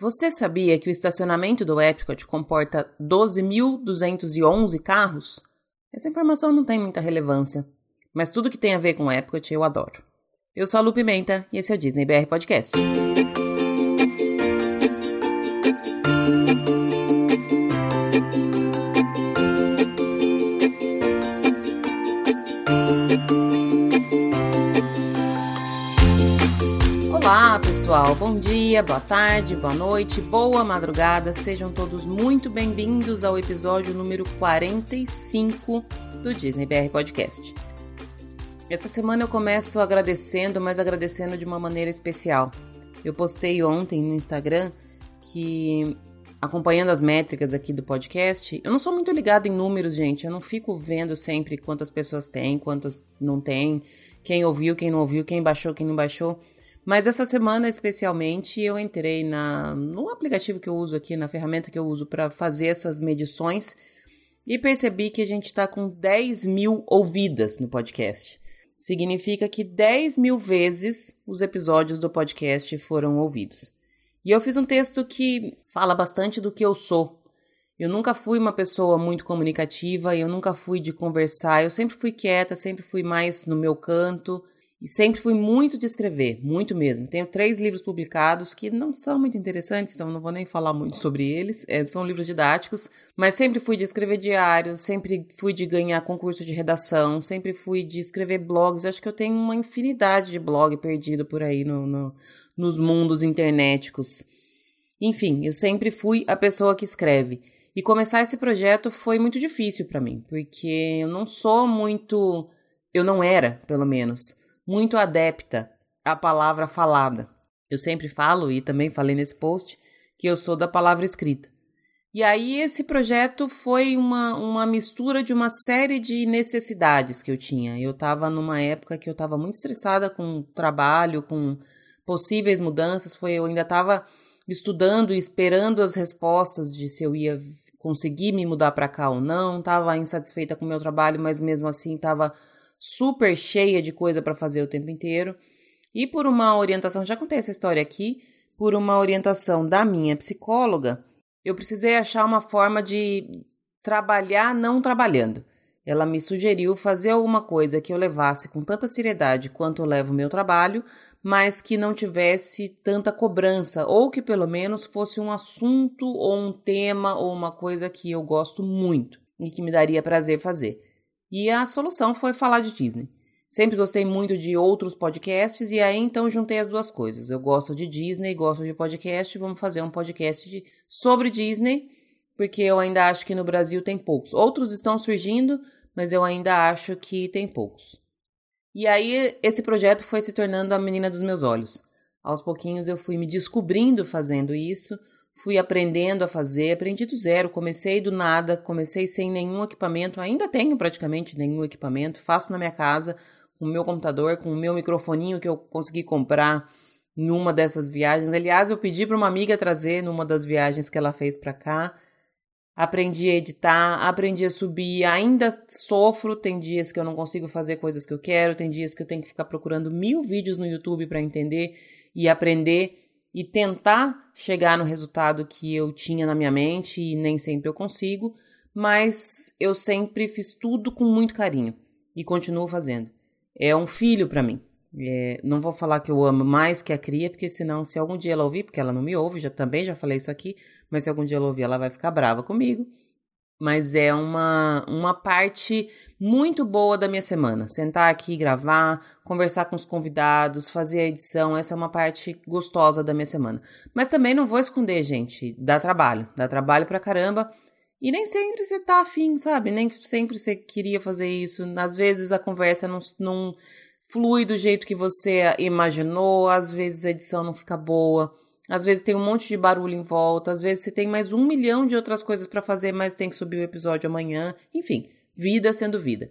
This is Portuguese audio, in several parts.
Você sabia que o estacionamento do Epcot comporta 12.211 carros? Essa informação não tem muita relevância, mas tudo que tem a ver com o Epcot eu adoro. Eu sou a Lu Pimenta e esse é o Disney BR Podcast. Pessoal, bom dia, boa tarde, boa noite, boa madrugada, sejam todos muito bem-vindos ao episódio número 45 do Disney BR Podcast. Essa semana eu começo agradecendo, mas agradecendo de uma maneira especial. Eu postei ontem no Instagram que, acompanhando as métricas aqui do podcast, eu não sou muito ligada em números, gente, eu não fico vendo sempre quantas pessoas tem, quantas não tem, quem ouviu, quem não ouviu, quem baixou, quem não baixou. Mas essa semana, especialmente, eu entrei na, no aplicativo que eu uso aqui, na ferramenta que eu uso para fazer essas medições e percebi que a gente está com 10 mil ouvidas no podcast. Significa que 10 mil vezes os episódios do podcast foram ouvidos. E eu fiz um texto que fala bastante do que eu sou. Eu nunca fui uma pessoa muito comunicativa, eu nunca fui de conversar, eu sempre fui quieta, sempre fui mais no meu canto. E sempre fui muito de escrever, muito mesmo. Tenho três livros publicados que não são muito interessantes, então não vou nem falar muito sobre eles. É, são livros didáticos, mas sempre fui de escrever diários, sempre fui de ganhar concurso de redação, sempre fui de escrever blogs. Acho que eu tenho uma infinidade de blog perdido por aí no, no, nos mundos internéticos. Enfim, eu sempre fui a pessoa que escreve. E começar esse projeto foi muito difícil para mim, porque eu não sou muito. Eu não era, pelo menos muito adepta à palavra falada. Eu sempre falo, e também falei nesse post, que eu sou da palavra escrita. E aí esse projeto foi uma, uma mistura de uma série de necessidades que eu tinha. Eu estava numa época que eu estava muito estressada com o trabalho, com possíveis mudanças. Foi eu ainda estava estudando e esperando as respostas de se eu ia conseguir me mudar para cá ou não. Estava insatisfeita com o meu trabalho, mas mesmo assim estava super cheia de coisa para fazer o tempo inteiro. E por uma orientação, já contei essa história aqui, por uma orientação da minha psicóloga, eu precisei achar uma forma de trabalhar não trabalhando. Ela me sugeriu fazer alguma coisa que eu levasse com tanta seriedade quanto eu levo o meu trabalho, mas que não tivesse tanta cobrança, ou que pelo menos fosse um assunto ou um tema ou uma coisa que eu gosto muito e que me daria prazer fazer. E a solução foi falar de Disney. Sempre gostei muito de outros podcasts e aí então juntei as duas coisas. Eu gosto de Disney, gosto de podcast, vamos fazer um podcast de, sobre Disney, porque eu ainda acho que no Brasil tem poucos. Outros estão surgindo, mas eu ainda acho que tem poucos. E aí esse projeto foi se tornando a menina dos meus olhos. Aos pouquinhos eu fui me descobrindo fazendo isso, Fui aprendendo a fazer, aprendi do zero, comecei do nada, comecei sem nenhum equipamento, ainda tenho praticamente nenhum equipamento, faço na minha casa, com o meu computador, com o meu microfoninho que eu consegui comprar numa dessas viagens. Aliás, eu pedi para uma amiga trazer numa das viagens que ela fez para cá. Aprendi a editar, aprendi a subir, ainda sofro, tem dias que eu não consigo fazer coisas que eu quero, tem dias que eu tenho que ficar procurando mil vídeos no YouTube para entender e aprender e tentar chegar no resultado que eu tinha na minha mente e nem sempre eu consigo, mas eu sempre fiz tudo com muito carinho e continuo fazendo. É um filho para mim. É, não vou falar que eu amo mais que a cria, porque senão, se algum dia ela ouvir, porque ela não me ouve, já também já falei isso aqui, mas se algum dia ela ouvir, ela vai ficar brava comigo mas é uma, uma parte muito boa da minha semana. Sentar aqui, gravar, conversar com os convidados, fazer a edição, essa é uma parte gostosa da minha semana. Mas também não vou esconder, gente, dá trabalho, dá trabalho pra caramba. E nem sempre você tá afim, sabe? Nem sempre você queria fazer isso. Às vezes a conversa não, não flui do jeito que você imaginou, às vezes a edição não fica boa. Às vezes tem um monte de barulho em volta, às vezes você tem mais um milhão de outras coisas para fazer, mas tem que subir o episódio amanhã. Enfim, vida sendo vida.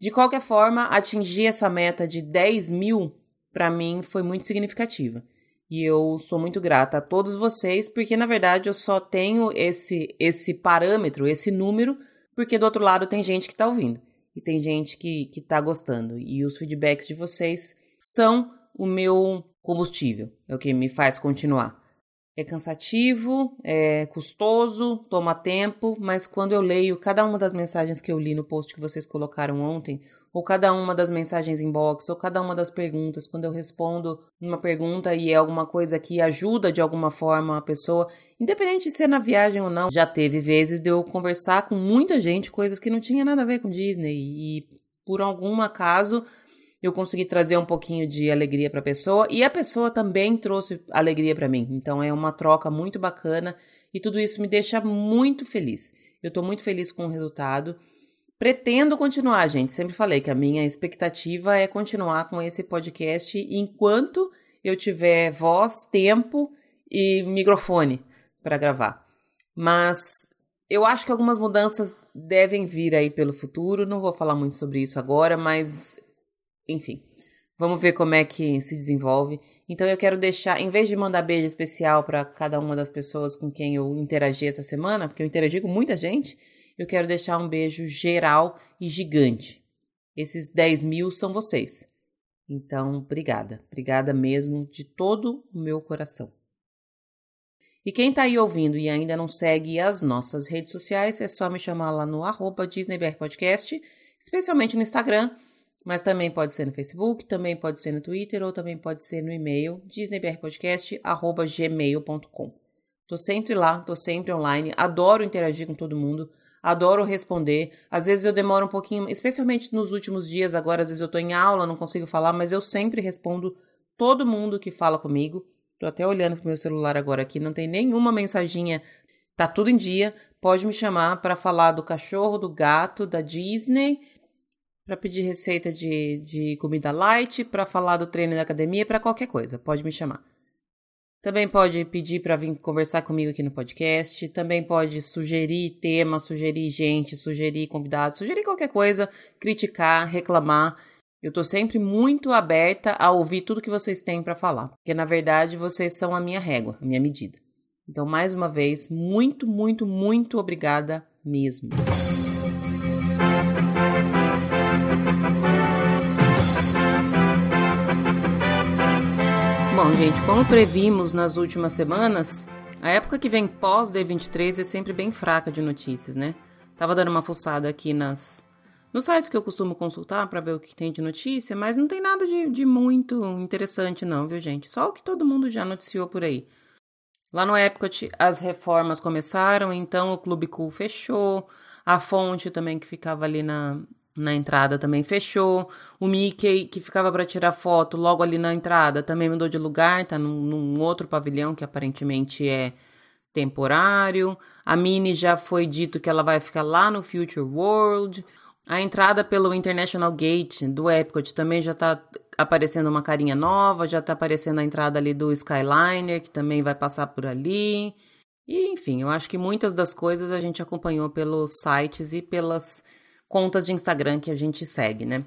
De qualquer forma, atingir essa meta de 10 mil, para mim, foi muito significativa. E eu sou muito grata a todos vocês, porque na verdade eu só tenho esse, esse parâmetro, esse número, porque do outro lado tem gente que está ouvindo. E tem gente que, que tá gostando. E os feedbacks de vocês são o meu combustível, é o que me faz continuar. É cansativo, é custoso, toma tempo, mas quando eu leio cada uma das mensagens que eu li no post que vocês colocaram ontem, ou cada uma das mensagens inbox, ou cada uma das perguntas, quando eu respondo uma pergunta e é alguma coisa que ajuda de alguma forma a pessoa, independente de ser na viagem ou não, já teve vezes de eu conversar com muita gente coisas que não tinha nada a ver com Disney e por algum acaso eu consegui trazer um pouquinho de alegria para a pessoa e a pessoa também trouxe alegria para mim. Então é uma troca muito bacana e tudo isso me deixa muito feliz. Eu estou muito feliz com o resultado. Pretendo continuar, gente. Sempre falei que a minha expectativa é continuar com esse podcast enquanto eu tiver voz, tempo e microfone para gravar. Mas eu acho que algumas mudanças devem vir aí pelo futuro. Não vou falar muito sobre isso agora, mas enfim, vamos ver como é que se desenvolve. Então eu quero deixar, em vez de mandar beijo especial para cada uma das pessoas com quem eu interagi essa semana, porque eu interagi com muita gente, eu quero deixar um beijo geral e gigante. Esses 10 mil são vocês. Então, obrigada. Obrigada mesmo de todo o meu coração. E quem está aí ouvindo e ainda não segue as nossas redes sociais, é só me chamar lá no arroba Podcast, especialmente no Instagram, mas também pode ser no Facebook, também pode ser no Twitter ou também pode ser no e-mail disneybrpodcast@gmail.com. Tô sempre lá, tô sempre online, adoro interagir com todo mundo, adoro responder. Às vezes eu demoro um pouquinho, especialmente nos últimos dias agora, às vezes eu tô em aula, não consigo falar, mas eu sempre respondo todo mundo que fala comigo. Tô até olhando pro meu celular agora aqui, não tem nenhuma mensaginha. Tá tudo em dia. Pode me chamar para falar do cachorro, do gato, da Disney para pedir receita de, de comida light, para falar do treino da academia, para qualquer coisa, pode me chamar. Também pode pedir para vir conversar comigo aqui no podcast, também pode sugerir tema, sugerir gente, sugerir convidados, sugerir qualquer coisa, criticar, reclamar. Eu tô sempre muito aberta a ouvir tudo que vocês têm para falar, porque na verdade vocês são a minha régua, a minha medida. Então, mais uma vez, muito, muito, muito obrigada mesmo. Bom, gente, como previmos nas últimas semanas, a época que vem pós D23 é sempre bem fraca de notícias, né? Tava dando uma fuçada aqui nas nos sites que eu costumo consultar para ver o que tem de notícia, mas não tem nada de, de muito interessante não, viu, gente? Só o que todo mundo já noticiou por aí. Lá no Epcot as reformas começaram, então o Clube Cool fechou, a fonte também que ficava ali na, na entrada também fechou. O Mickey, que ficava para tirar foto logo ali na entrada, também mudou de lugar, tá num, num, outro pavilhão que aparentemente é temporário. A Minnie já foi dito que ela vai ficar lá no Future World. A entrada pelo International Gate do Epcot também já tá aparecendo uma carinha nova, já tá aparecendo a entrada ali do Skyliner, que também vai passar por ali. E enfim, eu acho que muitas das coisas a gente acompanhou pelos sites e pelas contas de Instagram que a gente segue, né?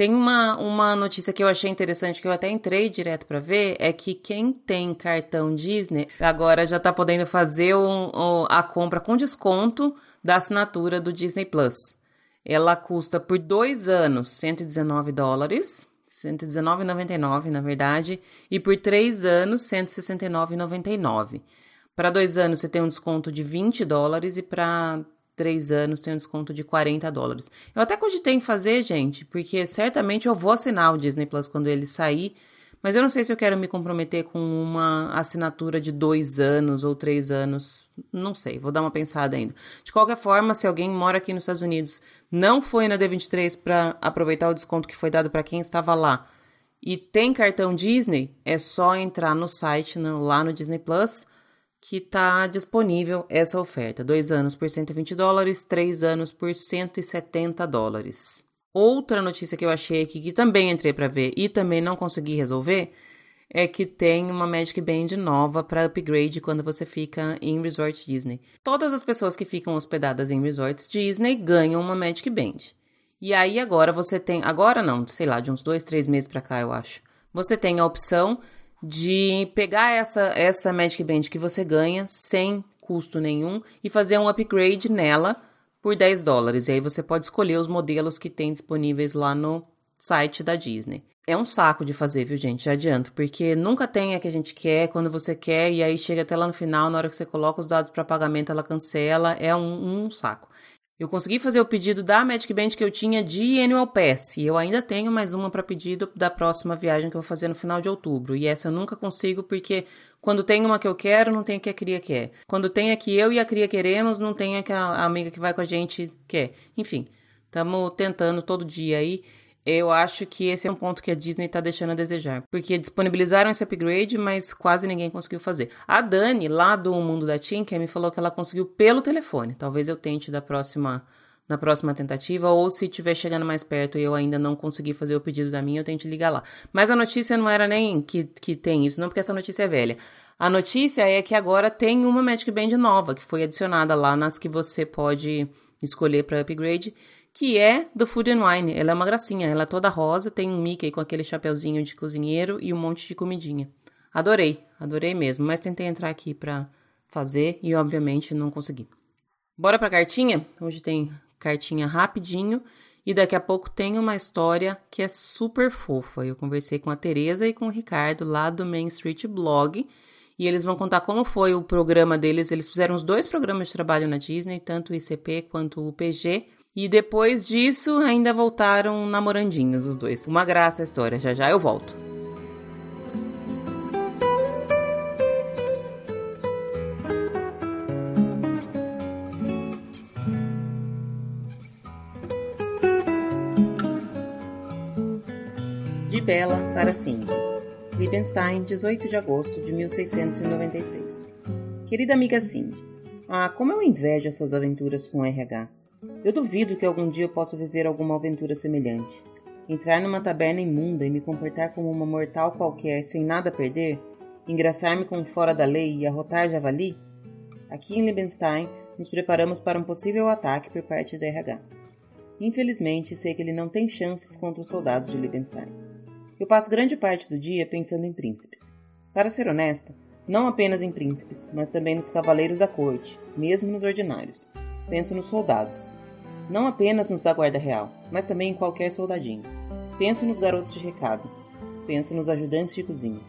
Tem uma, uma notícia que eu achei interessante, que eu até entrei direto para ver, é que quem tem cartão Disney agora já tá podendo fazer o, o, a compra com desconto da assinatura do Disney Plus. Ela custa por dois anos 119 dólares, 119,99 na verdade, e por três anos 169,99. Para dois anos você tem um desconto de 20 dólares e para três anos tem um desconto de 40 dólares. Eu até cogitei em fazer, gente, porque certamente eu vou assinar o Disney Plus quando ele sair, mas eu não sei se eu quero me comprometer com uma assinatura de dois anos ou três anos. Não sei, vou dar uma pensada ainda. De qualquer forma, se alguém mora aqui nos Estados Unidos, não foi na D23 para aproveitar o desconto que foi dado para quem estava lá e tem cartão Disney, é só entrar no site, no, lá no Disney Plus que está disponível essa oferta. Dois anos por 120 dólares, três anos por 170 dólares. Outra notícia que eu achei aqui, que também entrei para ver e também não consegui resolver, é que tem uma Magic Band nova para upgrade quando você fica em Resort Disney. Todas as pessoas que ficam hospedadas em resorts Disney ganham uma Magic Band. E aí agora você tem, agora não, sei lá, de uns dois, três meses para cá eu acho. Você tem a opção de pegar essa, essa Magic Band que você ganha sem custo nenhum e fazer um upgrade nela por 10 dólares. E aí você pode escolher os modelos que tem disponíveis lá no site da Disney. É um saco de fazer, viu, gente? Já adianto, porque nunca tem a que a gente quer, quando você quer, e aí chega até lá no final, na hora que você coloca os dados para pagamento, ela cancela. É um, um saco. Eu consegui fazer o pedido da Magic Band que eu tinha de Annual Pass. E eu ainda tenho mais uma para pedido da próxima viagem que eu vou fazer no final de outubro. E essa eu nunca consigo porque quando tem uma que eu quero, não tem a que a cria quer. Quando tem a que eu e a cria queremos, não tem a que a amiga que vai com a gente quer. Enfim, estamos tentando todo dia aí. Eu acho que esse é um ponto que a Disney está deixando a desejar. Porque disponibilizaram esse upgrade, mas quase ninguém conseguiu fazer. A Dani, lá do Mundo da Tinker, me falou que ela conseguiu pelo telefone. Talvez eu tente da próxima, na próxima tentativa, ou se estiver chegando mais perto e eu ainda não conseguir fazer o pedido da minha, eu tente ligar lá. Mas a notícia não era nem que, que tem isso, não, porque essa notícia é velha. A notícia é que agora tem uma Magic Band nova, que foi adicionada lá nas que você pode escolher para upgrade que é do Food and Wine. Ela é uma gracinha, ela é toda rosa, tem um Mickey com aquele chapeuzinho de cozinheiro e um monte de comidinha. Adorei, adorei mesmo, mas tentei entrar aqui pra fazer e obviamente não consegui. Bora pra cartinha? Hoje tem cartinha rapidinho e daqui a pouco tem uma história que é super fofa. Eu conversei com a Teresa e com o Ricardo lá do Main Street Blog e eles vão contar como foi o programa deles. Eles fizeram os dois programas de trabalho na Disney, tanto o ICP quanto o PG, e depois disso, ainda voltaram namorandinhos os dois. Uma graça a história, já já eu volto. De Bela para Cindy. Liebenstein, 18 de agosto de 1696. Querida amiga Cindy, ah, como eu invejo suas aventuras com RH. Eu duvido que algum dia eu possa viver alguma aventura semelhante. Entrar numa taberna imunda e me comportar como uma mortal qualquer sem nada a perder? Engraçar-me com fora da lei e arrotar javali? Aqui em Liebenstein, nos preparamos para um possível ataque por parte do RH. Infelizmente, sei que ele não tem chances contra os soldados de Liebenstein. Eu passo grande parte do dia pensando em príncipes. Para ser honesta, não apenas em príncipes, mas também nos cavaleiros da corte, mesmo nos ordinários. Penso nos soldados, não apenas nos da Guarda Real, mas também em qualquer soldadinho. Penso nos garotos de recado. Penso nos ajudantes de cozinha.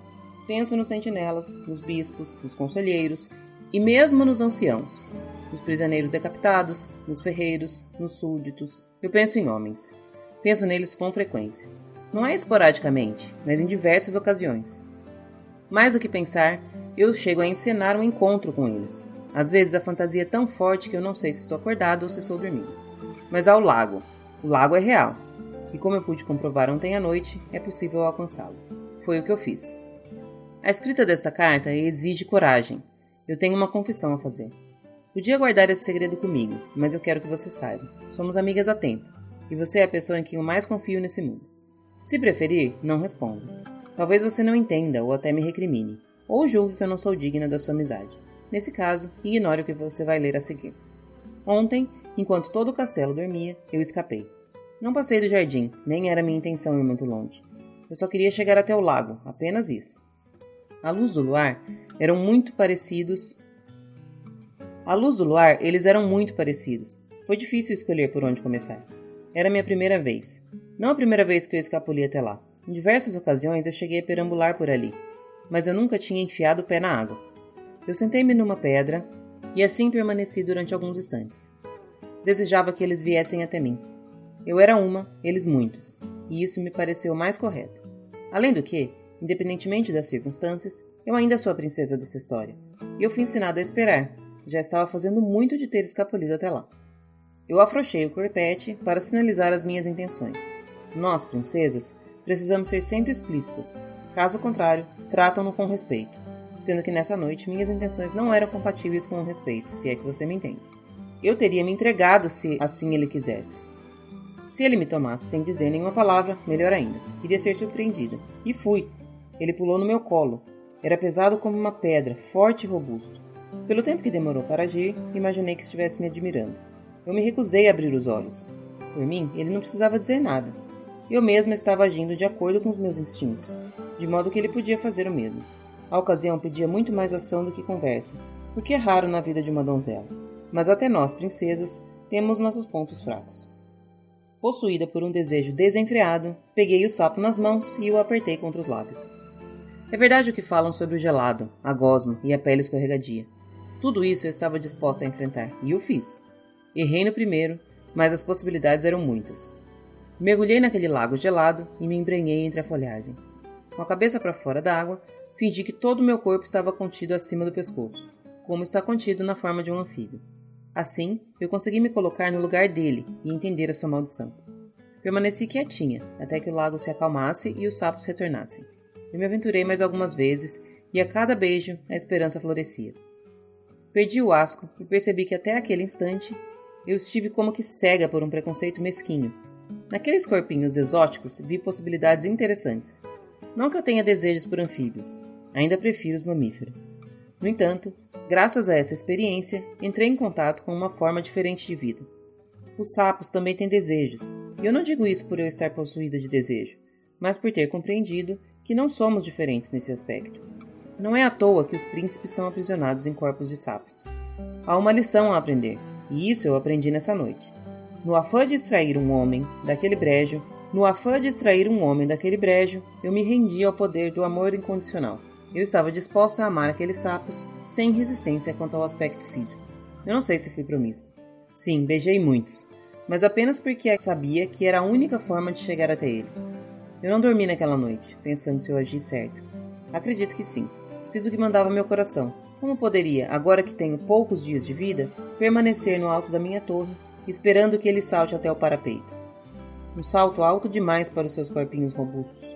Penso nos sentinelas, nos bispos, nos conselheiros e mesmo nos anciãos, nos prisioneiros decapitados, nos ferreiros, nos súditos. Eu penso em homens. Penso neles com frequência. Não é esporadicamente, mas em diversas ocasiões. Mais do que pensar, eu chego a encenar um encontro com eles. Às vezes a fantasia é tão forte que eu não sei se estou acordado ou se estou dormindo mas ao lago. O lago é real, e como eu pude comprovar ontem à noite, é possível alcançá-lo. Foi o que eu fiz. A escrita desta carta exige coragem. Eu tenho uma confissão a fazer. Podia guardar esse segredo comigo, mas eu quero que você saiba. Somos amigas há tempo, e você é a pessoa em quem eu mais confio nesse mundo. Se preferir, não responda. Talvez você não entenda ou até me recrimine, ou julgue que eu não sou digna da sua amizade. Nesse caso, ignore o que você vai ler a seguir. Ontem, Enquanto todo o castelo dormia, eu escapei. Não passei do jardim, nem era minha intenção ir muito longe. Eu só queria chegar até o lago, apenas isso. A luz do luar eram muito parecidos. A luz do luar, eles eram muito parecidos. Foi difícil escolher por onde começar. Era minha primeira vez. Não a primeira vez que eu escapuli até lá. Em diversas ocasiões eu cheguei a perambular por ali, mas eu nunca tinha enfiado o pé na água. Eu sentei-me numa pedra e assim permaneci durante alguns instantes desejava que eles viessem até mim. Eu era uma, eles muitos, e isso me pareceu mais correto. Além do que, independentemente das circunstâncias, eu ainda sou a princesa dessa história, e eu fui ensinada a esperar. Já estava fazendo muito de ter escapulido até lá. Eu afrouxei o corpete para sinalizar as minhas intenções. Nós, princesas, precisamos ser sempre explícitas. Caso contrário, tratam-no com respeito. Sendo que nessa noite minhas intenções não eram compatíveis com o respeito, se é que você me entende. Eu teria me entregado se assim ele quisesse. Se ele me tomasse sem dizer nenhuma palavra, melhor ainda. Iria ser surpreendida. E fui. Ele pulou no meu colo. Era pesado como uma pedra, forte e robusto. Pelo tempo que demorou para agir, imaginei que estivesse me admirando. Eu me recusei a abrir os olhos. Por mim, ele não precisava dizer nada. Eu mesma estava agindo de acordo com os meus instintos, de modo que ele podia fazer o mesmo. A ocasião pedia muito mais ação do que conversa, o que é raro na vida de uma donzela mas até nós, princesas, temos nossos pontos fracos. Possuída por um desejo desenfreado, peguei o sapo nas mãos e o apertei contra os lábios. É verdade o que falam sobre o gelado, a gosma e a pele escorregadia. Tudo isso eu estava disposta a enfrentar, e o fiz. Errei no primeiro, mas as possibilidades eram muitas. Mergulhei naquele lago gelado e me embrenhei entre a folhagem. Com a cabeça para fora da água, fingi que todo o meu corpo estava contido acima do pescoço, como está contido na forma de um anfíbio. Assim, eu consegui me colocar no lugar dele e entender a sua maldição. Permaneci quietinha até que o lago se acalmasse e os sapos retornassem. Eu me aventurei mais algumas vezes e a cada beijo a esperança florescia. Perdi o asco e percebi que até aquele instante eu estive como que cega por um preconceito mesquinho. Naqueles corpinhos exóticos vi possibilidades interessantes. Não que eu tenha desejos por anfíbios, ainda prefiro os mamíferos. No entanto, graças a essa experiência, entrei em contato com uma forma diferente de vida. Os sapos também têm desejos, e eu não digo isso por eu estar possuída de desejo, mas por ter compreendido que não somos diferentes nesse aspecto. Não é à toa que os príncipes são aprisionados em corpos de sapos. Há uma lição a aprender, e isso eu aprendi nessa noite. No afã de extrair um homem daquele brejo, no afã de extrair um homem daquele brejo, eu me rendi ao poder do amor incondicional. Eu estava disposta a amar aqueles sapos sem resistência quanto ao aspecto físico. Eu não sei se fui promíscuo. Sim, beijei muitos, mas apenas porque sabia que era a única forma de chegar até ele. Eu não dormi naquela noite, pensando se eu agi certo. Acredito que sim. Fiz o que mandava meu coração. Como poderia, agora que tenho poucos dias de vida, permanecer no alto da minha torre, esperando que ele salte até o parapeito? Um salto alto demais para os seus corpinhos robustos.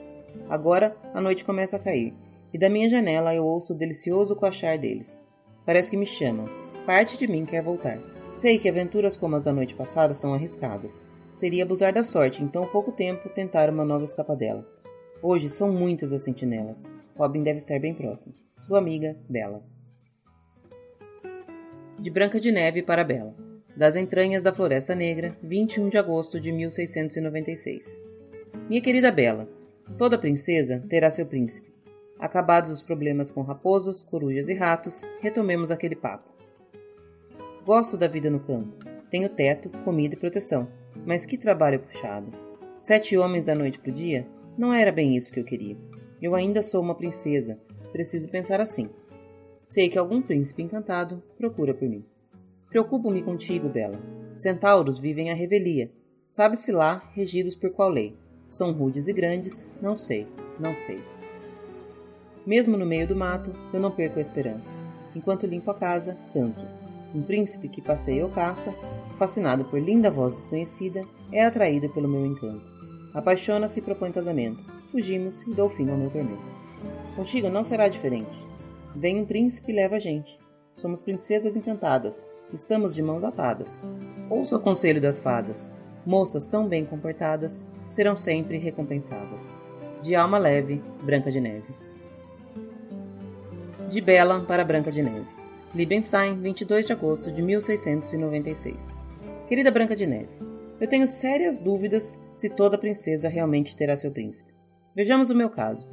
Agora a noite começa a cair e da minha janela eu ouço o delicioso coachar deles. Parece que me chamam. Parte de mim quer voltar. Sei que aventuras como as da noite passada são arriscadas. Seria abusar da sorte em tão pouco tempo tentar uma nova escapadela. Hoje são muitas as sentinelas. Robin deve estar bem próximo. Sua amiga, Bela. De Branca de Neve para Bela. Das entranhas da Floresta Negra, 21 de agosto de 1696. Minha querida Bela, toda princesa terá seu príncipe. Acabados os problemas com raposas, corujas e ratos, retomemos aquele papo. Gosto da vida no campo. Tenho teto, comida e proteção. Mas que trabalho puxado. Sete homens da noite pro dia? Não era bem isso que eu queria. Eu ainda sou uma princesa. Preciso pensar assim. Sei que algum príncipe encantado procura por mim. Preocupo-me contigo, Bela. Centauros vivem a revelia. Sabe-se lá, regidos por qual lei. São rudes e grandes? Não sei, não sei. Mesmo no meio do mato, eu não perco a esperança. Enquanto limpo a casa, canto. Um príncipe que passeia ou caça, fascinado por linda voz desconhecida, é atraído pelo meu encanto. Apaixona-se e propõe casamento. Fugimos e dou fim ao meu tormento. Contigo não será diferente. Vem um príncipe e leva a gente. Somos princesas encantadas. Estamos de mãos atadas. Ouça o conselho das fadas. Moças tão bem comportadas serão sempre recompensadas. De alma leve, Branca de Neve. De Bela para Branca de Neve. Liebenstein, 22 de agosto de 1696. Querida Branca de Neve, eu tenho sérias dúvidas se toda princesa realmente terá seu príncipe. Vejamos o meu caso.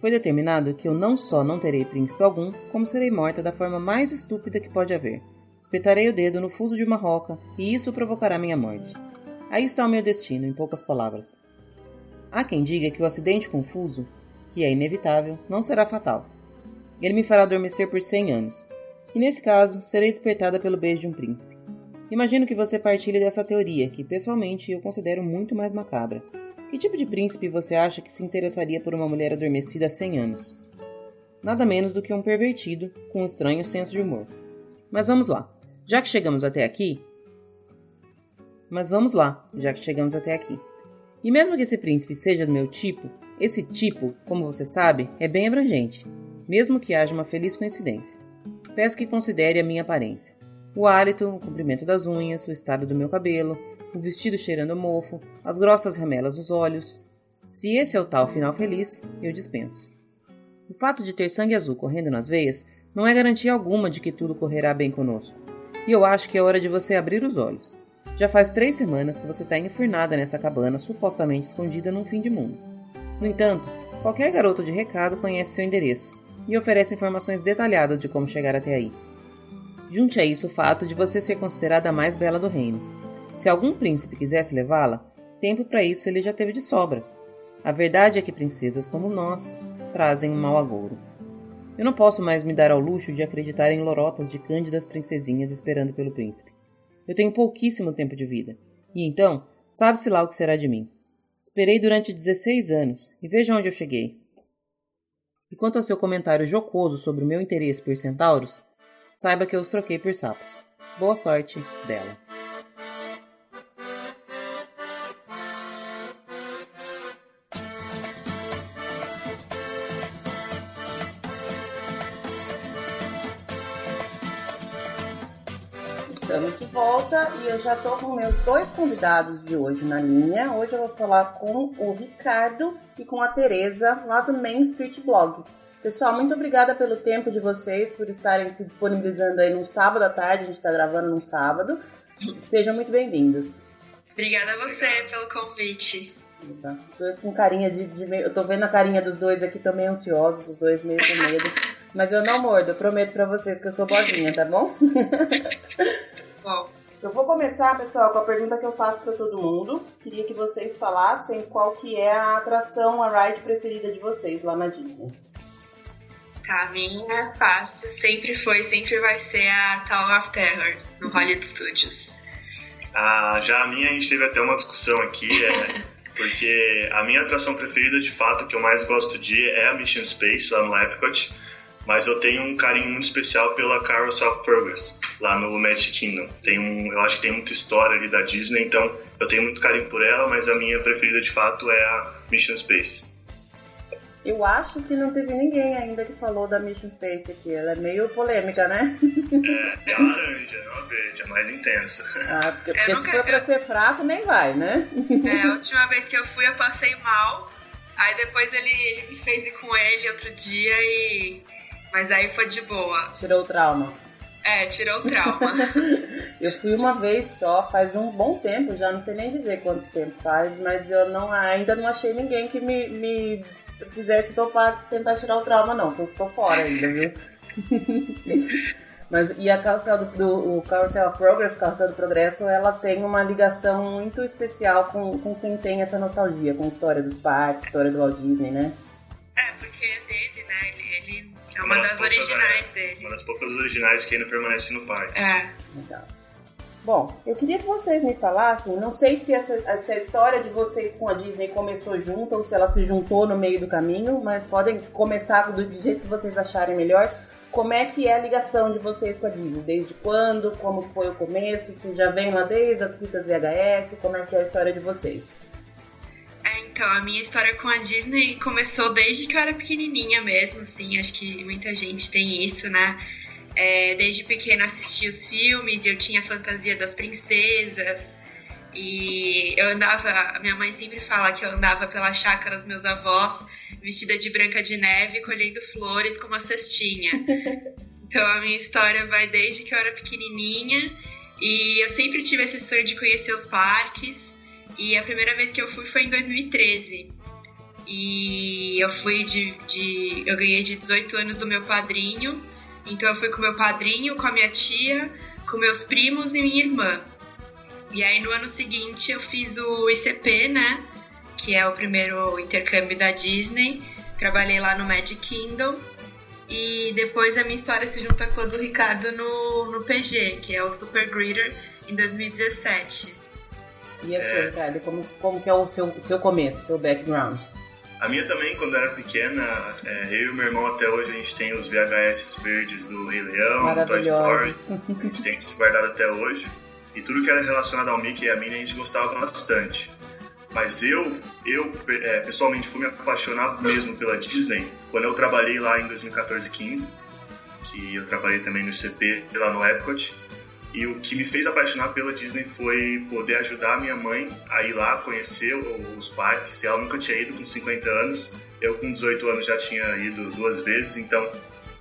Foi determinado que eu não só não terei príncipe algum, como serei morta da forma mais estúpida que pode haver. Espetarei o dedo no fuso de uma roca e isso provocará minha morte. Aí está o meu destino, em poucas palavras. Há quem diga que o acidente confuso, que é inevitável, não será fatal. Ele me fará adormecer por cem anos. E nesse caso, serei despertada pelo beijo de um príncipe. Imagino que você partilhe dessa teoria, que pessoalmente eu considero muito mais macabra. Que tipo de príncipe você acha que se interessaria por uma mulher adormecida há 100 anos? Nada menos do que um pervertido com um estranho senso de humor. Mas vamos lá. Já que chegamos até aqui. Mas vamos lá, já que chegamos até aqui. E mesmo que esse príncipe seja do meu tipo, esse tipo, como você sabe, é bem abrangente mesmo que haja uma feliz coincidência. Peço que considere a minha aparência. O hálito, o comprimento das unhas, o estado do meu cabelo, o vestido cheirando a mofo, as grossas remelas nos olhos. Se esse é o tal final feliz, eu dispenso. O fato de ter sangue azul correndo nas veias não é garantia alguma de que tudo correrá bem conosco. E eu acho que é hora de você abrir os olhos. Já faz três semanas que você está enfurnada nessa cabana supostamente escondida num fim de mundo. No entanto, qualquer garoto de recado conhece seu endereço e oferece informações detalhadas de como chegar até aí. Junte a isso o fato de você ser considerada a mais bela do reino. Se algum príncipe quisesse levá-la, tempo para isso ele já teve de sobra. A verdade é que princesas como nós trazem um mau agouro. Eu não posso mais me dar ao luxo de acreditar em lorotas de cândidas princesinhas esperando pelo príncipe. Eu tenho pouquíssimo tempo de vida. E então, sabe-se lá o que será de mim. Esperei durante 16 anos e veja onde eu cheguei. E quanto ao seu comentário jocoso sobre o meu interesse por centauros, saiba que eu os troquei por sapos. Boa sorte, Bela. Volta e eu já estou com meus dois convidados de hoje na linha. Hoje eu vou falar com o Ricardo e com a Tereza, lá do Main Street Blog. Pessoal, muito obrigada pelo tempo de vocês, por estarem se disponibilizando aí no sábado à tarde, a gente está gravando no sábado. Sejam muito bem-vindos. Obrigada a você pelo convite. Tá. Os dois com carinha de, de meio... Eu tô vendo a carinha dos dois aqui, também ansiosos, os dois meio com medo. Mas eu não mordo, eu prometo para vocês que eu sou boazinha, tá bom? bom. Eu vou começar, pessoal, com a pergunta que eu faço para todo mundo. Queria que vocês falassem qual que é a atração, a ride preferida de vocês lá na Disney. Tá, a minha é fácil, sempre foi, sempre vai ser a Tower of Terror, no Hollywood Studios. Ah, já a minha, a gente teve até uma discussão aqui, é, porque a minha atração preferida, de fato, que eu mais gosto de é a Mission Space, lá no Epcot, mas eu tenho um carinho muito especial pela Carousel of Progress, lá no Magic Kingdom. Tem um, eu acho que tem muita história ali da Disney, então eu tenho muito carinho por ela, mas a minha preferida, de fato, é a Mission Space. Eu acho que não teve ninguém ainda que falou da Mission Space aqui. Ela é meio polêmica, né? É, é laranja, não a verde, é mais intensa. Ah, porque, porque nunca, se for pra eu... ser fraco, nem vai, né? É, a última vez que eu fui, eu passei mal. Aí depois ele, ele me fez ir com ele outro dia e. Mas aí foi de boa. Tirou o trauma. É, tirou o trauma. eu fui uma vez só, faz um bom tempo, já não sei nem dizer quanto tempo faz, mas eu não, ainda não achei ninguém que me, me fizesse topar tentar tirar o trauma, não, eu tô fora ainda, viu? Mas, e a Carrossel do, do o Carrossel of Progress, Carrossel do Progresso, ela tem uma ligação muito especial com, com quem tem essa nostalgia, com a história dos parques, história do Walt Disney, né? É, porque é dele? Ele, ele é uma, uma das, das originais é, dele. Uma das poucas originais que ainda permanece no parque. É. Legal. Bom, eu queria que vocês me falassem, não sei se essa, essa história de vocês com a Disney começou junto ou se ela se juntou no meio do caminho, mas podem começar do jeito que vocês acharem melhor. Como é que é a ligação de vocês com a Disney? Desde quando? Como foi o começo? Se já vem lá desde as fitas VHS? Como é que é a história de vocês? É, então, a minha história com a Disney começou desde que eu era pequenininha mesmo, assim, acho que muita gente tem isso, né? É, desde pequena assisti os filmes e eu tinha fantasia das princesas. E eu andava, a minha mãe sempre fala que eu andava pela chácara dos meus avós, vestida de branca de neve, colhendo flores com uma cestinha. Então a minha história vai desde que eu era pequenininha e eu sempre tive esse sonho de conhecer os parques. E a primeira vez que eu fui foi em 2013. E eu fui de, de eu ganhei de 18 anos do meu padrinho então eu fui com meu padrinho, com a minha tia, com meus primos e minha irmã. E aí no ano seguinte eu fiz o ICP, né? Que é o primeiro intercâmbio da Disney. Trabalhei lá no Magic Kingdom. E depois a minha história se junta com a do Ricardo no, no PG, que é o Super Greeter, em 2017. E assim, é... Ricardo, como, como que é o seu, seu começo, seu background? A minha também, quando era pequena, é, eu e meu irmão até hoje a gente tem os VHS verdes do Rei Leão, do Toy Story, a gente tem isso guardado até hoje. E tudo que era relacionado ao Mickey e a Minnie a gente gostava bastante. Mas eu, eu é, pessoalmente fui me apaixonar mesmo pela Disney quando eu trabalhei lá em 2014 15 que eu trabalhei também no CP lá no Epcot. E o que me fez apaixonar pela Disney foi poder ajudar a minha mãe a ir lá conhecer os parques. Ela nunca tinha ido com 50 anos, eu com 18 anos já tinha ido duas vezes, então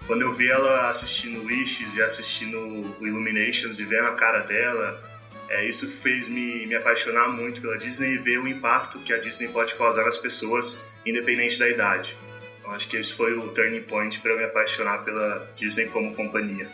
quando eu vi ela assistindo Wishes e assistindo o Illuminations e vendo a cara dela, é isso que fez me, me apaixonar muito pela Disney e ver o impacto que a Disney pode causar nas pessoas, independente da idade. Então, acho que esse foi o turning point para me apaixonar pela Disney como companhia.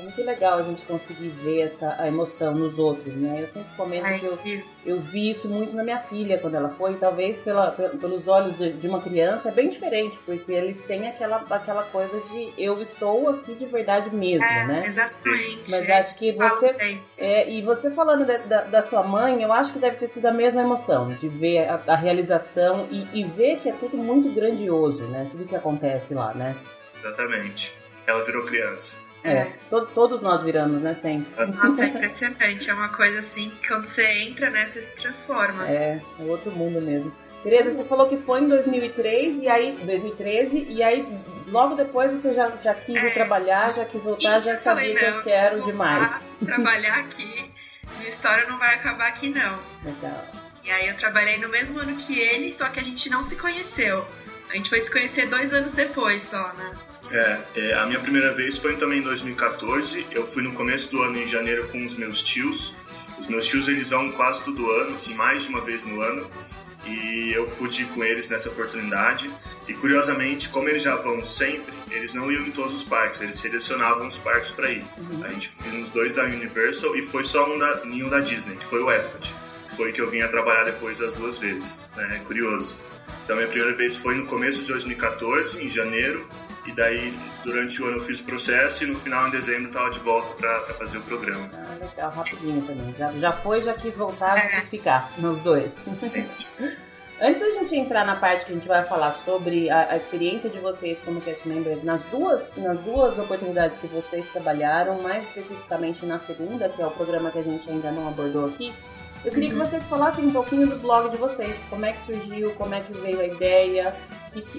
É muito legal a gente conseguir ver essa a emoção nos outros, né? Eu sempre comento Ai, que eu, eu vi isso muito na minha filha quando ela foi, talvez pela, pelos olhos de, de, uma criança é bem diferente, porque eles têm aquela, aquela coisa de eu estou aqui de verdade mesmo, é, né? Exatamente. Mas acho que você. É, e você falando de, da, da, sua mãe, eu acho que deve ter sido a mesma emoção, de ver a, a realização e, e ver que é tudo muito grandioso, né? Tudo que acontece lá, né? Exatamente. Ela virou criança. É, é. To todos nós viramos, né, sempre. Nossa, é impressionante. É uma coisa assim, que quando você entra, né, você se transforma. É, é outro mundo mesmo. Tereza, você falou que foi em 2003 e aí 2013 e aí logo depois você já, já quis é, trabalhar, já quis voltar, já sabia falei, que eu quero demais. Trabalhar aqui, minha história não vai acabar aqui não. Legal. E aí eu trabalhei no mesmo ano que ele, só que a gente não se conheceu. A gente foi se conhecer dois anos depois só, né? É, é, a minha primeira vez foi também em 2014. Eu fui no começo do ano, em janeiro, com os meus tios. Os meus tios, eles vão quase todo ano, assim, mais de uma vez no ano. E eu pude ir com eles nessa oportunidade. E curiosamente, como eles já vão sempre, eles não iam em todos os parques, eles selecionavam os parques para ir. Uhum. A gente foi nos dois da Universal e foi só um da, nenhum da Disney, que foi o Epcot. Foi que eu vim a trabalhar depois as duas vezes. Né? Curioso. Então, minha primeira vez foi no começo de 2014, em janeiro, e daí durante o ano eu fiz o processo e no final, em dezembro, estava de volta para fazer o programa. Ah, legal, rapidinho também. Já, já foi, já quis voltar, já quis ficar, nos dois. Antes da gente entrar na parte que a gente vai falar sobre a, a, experiência de vocês como cast members nas duas, nas duas oportunidades que vocês trabalharam, mais especificamente na segunda, que é o programa que a gente ainda não abordou aqui, eu queria que vocês falassem um pouquinho do blog de vocês, como é que surgiu, como é que veio a ideia,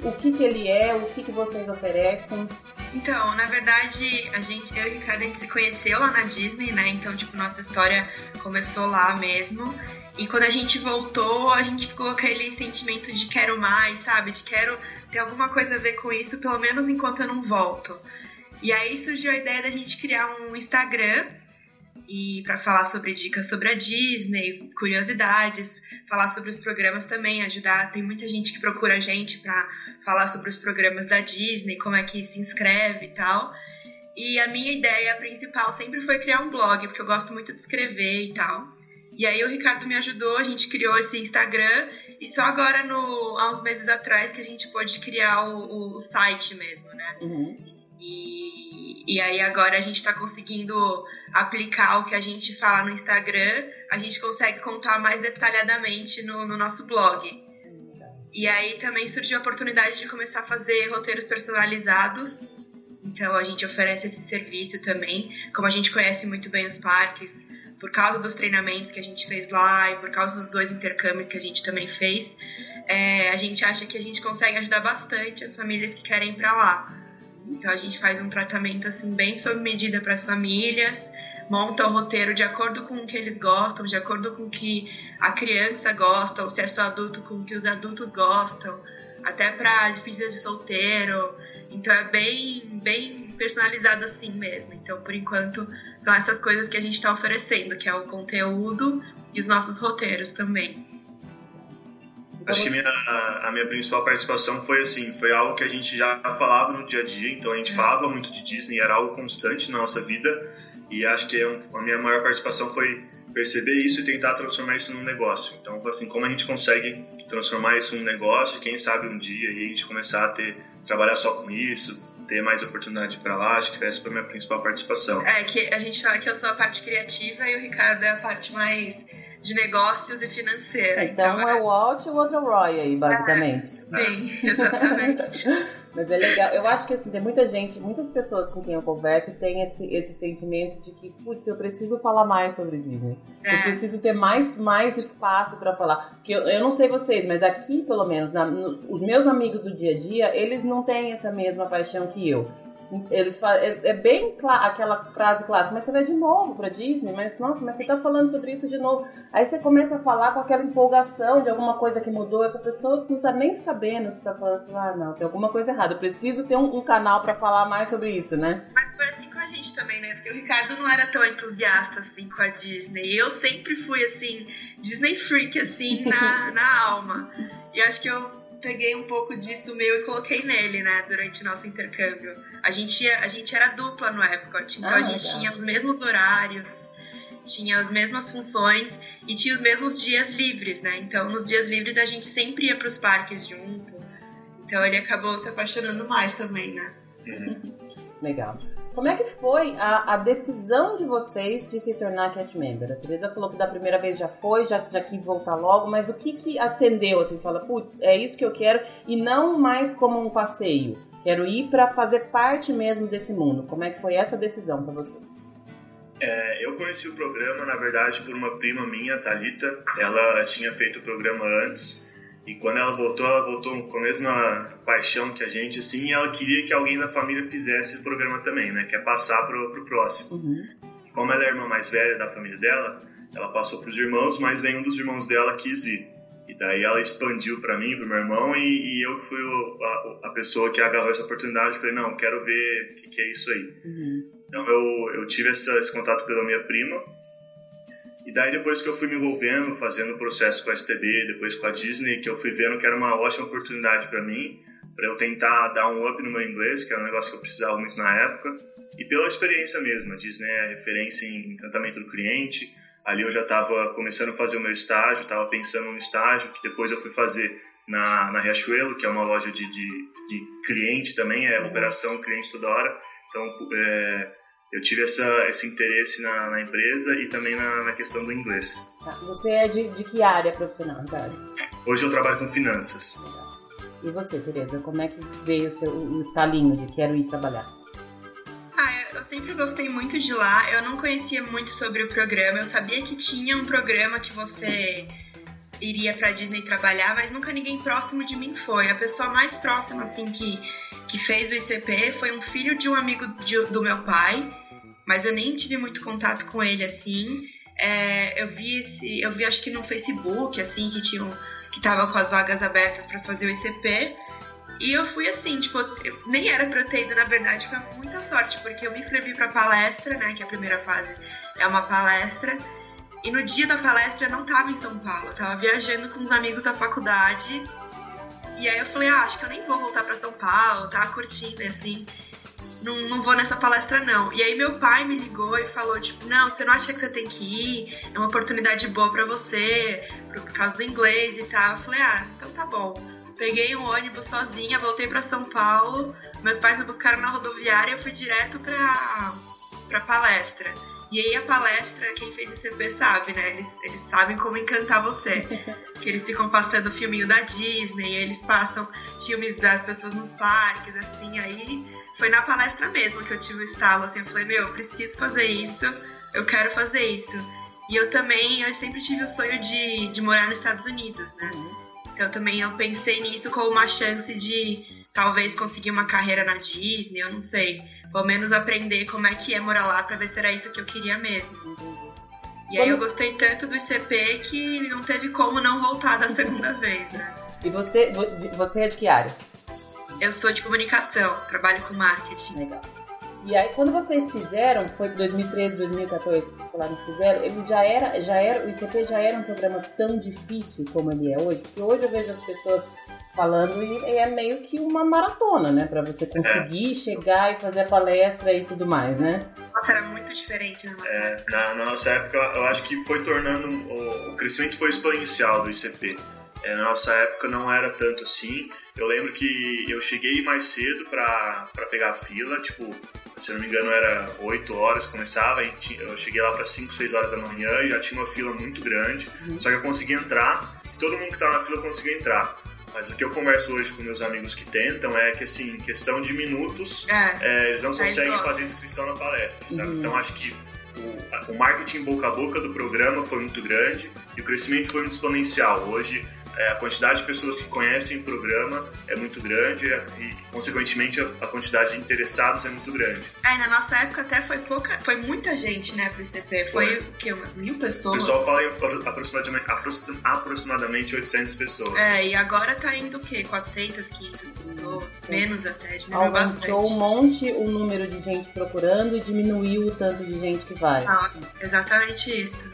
o que, que ele é, o que, que vocês oferecem. Então, na verdade, a gente, eu e o Ricardo, a gente se conheceu lá na Disney, né? Então, tipo, nossa história começou lá mesmo. E quando a gente voltou, a gente ficou com aquele sentimento de quero mais, sabe? De quero ter alguma coisa a ver com isso, pelo menos enquanto eu não volto. E aí surgiu a ideia da gente criar um Instagram e para falar sobre dicas sobre a Disney, curiosidades, falar sobre os programas também, ajudar. Tem muita gente que procura a gente para falar sobre os programas da Disney, como é que se inscreve e tal. E a minha ideia principal sempre foi criar um blog, porque eu gosto muito de escrever e tal. E aí o Ricardo me ajudou, a gente criou esse Instagram e só agora, no, há uns meses atrás, que a gente pôde criar o, o site mesmo, né? Uhum. E, e aí agora a gente está conseguindo aplicar o que a gente fala no Instagram, a gente consegue contar mais detalhadamente no, no nosso blog. E aí também surgiu a oportunidade de começar a fazer roteiros personalizados. Então a gente oferece esse serviço também. Como a gente conhece muito bem os parques, por causa dos treinamentos que a gente fez lá e por causa dos dois intercâmbios que a gente também fez, é, a gente acha que a gente consegue ajudar bastante as famílias que querem ir para lá. Então a gente faz um tratamento assim bem sob medida para as famílias, monta o roteiro de acordo com o que eles gostam, de acordo com o que a criança gosta, ou se é só adulto com o que os adultos gostam, até para despedida de solteiro. Então é bem bem personalizado assim mesmo. Então por enquanto são essas coisas que a gente está oferecendo, que é o conteúdo e os nossos roteiros também. Acho que minha, a minha principal participação foi assim, foi algo que a gente já falava no dia a dia, então a gente é. falava muito de Disney, era algo constante na nossa vida, e acho que a minha maior participação foi perceber isso e tentar transformar isso num negócio. Então, assim, como a gente consegue transformar isso num negócio, quem sabe um dia a gente começar a ter trabalhar só com isso, ter mais oportunidade para lá, acho que essa foi a minha principal participação. É que a gente fala que eu sou a parte criativa e o Ricardo é a parte mais de negócios e financeiro. É, então, então, é o Walt e o outro é o Roy aí, basicamente. É, sim, exatamente. Mas é legal. Eu acho que assim, tem muita gente, muitas pessoas com quem eu converso tem esse, esse sentimento de que, putz, eu preciso falar mais sobre Disney. É. Eu preciso ter mais, mais espaço para falar. Porque eu, eu não sei vocês, mas aqui, pelo menos, na, no, os meus amigos do dia a dia, eles não têm essa mesma paixão que eu. Eles falam, é, é bem aquela frase clássica, mas você vai de novo pra Disney, mas nossa, mas você tá falando sobre isso de novo. Aí você começa a falar com aquela empolgação de alguma coisa que mudou, essa pessoa não tá nem sabendo, você tá falando, ah, não, tem alguma coisa errada, eu preciso ter um, um canal para falar mais sobre isso, né? Mas foi assim com a gente também, né? Porque o Ricardo não era tão entusiasta assim com a Disney. Eu sempre fui assim, Disney freak, assim, na, na alma. E acho que eu peguei um pouco disso meu e coloquei nele, né, durante nosso intercâmbio. A gente, a gente era dupla no Epcot, então ah, a gente legal. tinha os mesmos horários, tinha as mesmas funções e tinha os mesmos dias livres, né? Então, nos dias livres a gente sempre ia para os parques junto. Então, ele acabou se apaixonando mais também, né? Legal. Como é que foi a, a, decisão de vocês de se tornar cast member? A Teresa falou que da primeira vez já foi, já, já quis voltar logo, mas o que que acendeu, assim, fala, putz, é isso que eu quero, e não mais como um passeio. Quero ir para fazer parte mesmo desse mundo. Como é que foi essa decisão para vocês? É, eu conheci o programa, na verdade, por uma prima minha, Talita. Ela tinha feito o programa antes e quando ela voltou, ela voltou com a mesma paixão que a gente, assim, e ela queria que alguém da família fizesse o programa também, né? Que é passar pro, pro próximo. Uhum. Como ela é a irmã mais velha da família dela, ela passou pros irmãos, mas nenhum dos irmãos dela quis ir. E daí ela expandiu para mim, pro meu irmão, e, e eu fui o, a, a, pessoa que agarrou essa oportunidade. Falei, não, quero ver o que, que, é isso aí. Uhum. Então eu, eu tive essa, esse contato pela minha prima, e daí depois que eu fui me envolvendo, fazendo o processo com a STD, depois com a Disney, que eu fui vendo que era uma ótima oportunidade para mim, para eu tentar dar um up no meu inglês, que era um negócio que eu precisava muito na época, e pela experiência mesmo. A Disney é referência em encantamento do cliente. Ali eu já estava começando a fazer o meu estágio, estava pensando no estágio, que depois eu fui fazer na, na Riachuelo, que é uma loja de, de, de cliente também, é operação cliente toda hora. Então, é, eu tive essa, esse interesse na, na empresa e também na, na, questão do inglês. Tá. Você é de, de que área profissional, cara? Hoje eu trabalho com finanças. E você, Tereza, como é que veio o, seu, o estalinho de quero ir trabalhar? Ah, eu sempre gostei muito de lá. Eu não conhecia muito sobre o programa. Eu sabia que tinha um programa que você iria para Disney trabalhar, mas nunca ninguém próximo de mim foi. A pessoa mais próxima assim que que fez o ICP foi um filho de um amigo de, do meu pai mas eu nem tive muito contato com ele assim. É, eu vi esse, eu vi acho que no Facebook assim que tinha que tava com as vagas abertas para fazer o ICP. E eu fui assim, tipo, nem era pra eu ter ido, na verdade, foi muita sorte, porque eu me inscrevi pra palestra, né, que é a primeira fase é uma palestra, e no dia da palestra eu não tava em São Paulo, eu tava viajando com os amigos da faculdade, e aí eu falei, ah, acho que eu nem vou voltar pra São Paulo, tava curtindo, assim não, não vou nessa palestra não. E aí meu pai me ligou e falou, tipo, não, você não acha que você tem que ir? É uma oportunidade boa para você, por causa do inglês e tal. Eu falei, ah, então tá bom. Peguei um ônibus sozinha, voltei para São Paulo, meus pais me buscaram na rodoviária e eu fui direto pra, pra palestra. E aí a palestra, quem fez esse EP sabe, né? Eles, eles sabem como encantar você. que eles ficam passando filminho da Disney, eles passam filmes das pessoas nos parques, assim, aí foi na palestra mesmo que eu tive o estalo, assim, eu falei, meu, eu preciso fazer isso, eu quero fazer isso. E eu também, eu sempre tive o sonho de, de morar nos Estados Unidos, né? Então também eu pensei nisso como uma chance de talvez conseguir uma carreira na Disney, eu não sei. Pelo menos aprender como é que é morar lá pra ver se era isso que eu queria mesmo. E aí eu gostei tanto do ICP que não teve como não voltar da segunda vez, né? E você, você é de que área? Eu sou de comunicação, trabalho com marketing. Legal. E aí, quando vocês fizeram, foi 2013, 2014 que vocês falaram que fizeram, ele já era, já era, o ICP já era um programa tão difícil como ele é hoje, porque hoje eu vejo as pessoas falando e é meio que uma maratona, né? Pra você conseguir é. chegar e fazer a palestra e tudo mais, né? Nossa, era muito diferente nossa é, na, nossa época, eu acho que foi tornando. O, o crescimento foi exponencial do ICP. É, na nossa época não era tanto assim. Eu lembro que eu cheguei mais cedo para pegar a fila, tipo, se não me engano era 8 horas, começava, eu cheguei lá para 5, 6 horas da manhã e já tinha uma fila muito grande, uhum. só que eu consegui entrar, todo mundo que estava na fila conseguiu entrar. Mas o que eu converso hoje com meus amigos que tentam é que, assim, questão de minutos, é, é, eles não conseguem fazer inscrição na palestra, sabe? Uhum. Então acho que o, o marketing boca a boca do programa foi muito grande e o crescimento foi muito exponencial. Hoje a quantidade de pessoas que conhecem o programa é muito grande é, e, consequentemente, a, a, quantidade de interessados é muito grande. É, na nossa época até foi pouca, foi muita gente, né, pro ICP. Foi, foi. o quê? Umas mil pessoas? O pessoal fala em aproximadamente, aproximadamente 800 pessoas. É, e agora tá indo o quê? 400, 500 pessoas? Sim. Menos até, diminuiu bastante. Aumentou um monte o número de gente procurando e diminuiu o tanto de gente que vai. Ah, exatamente isso.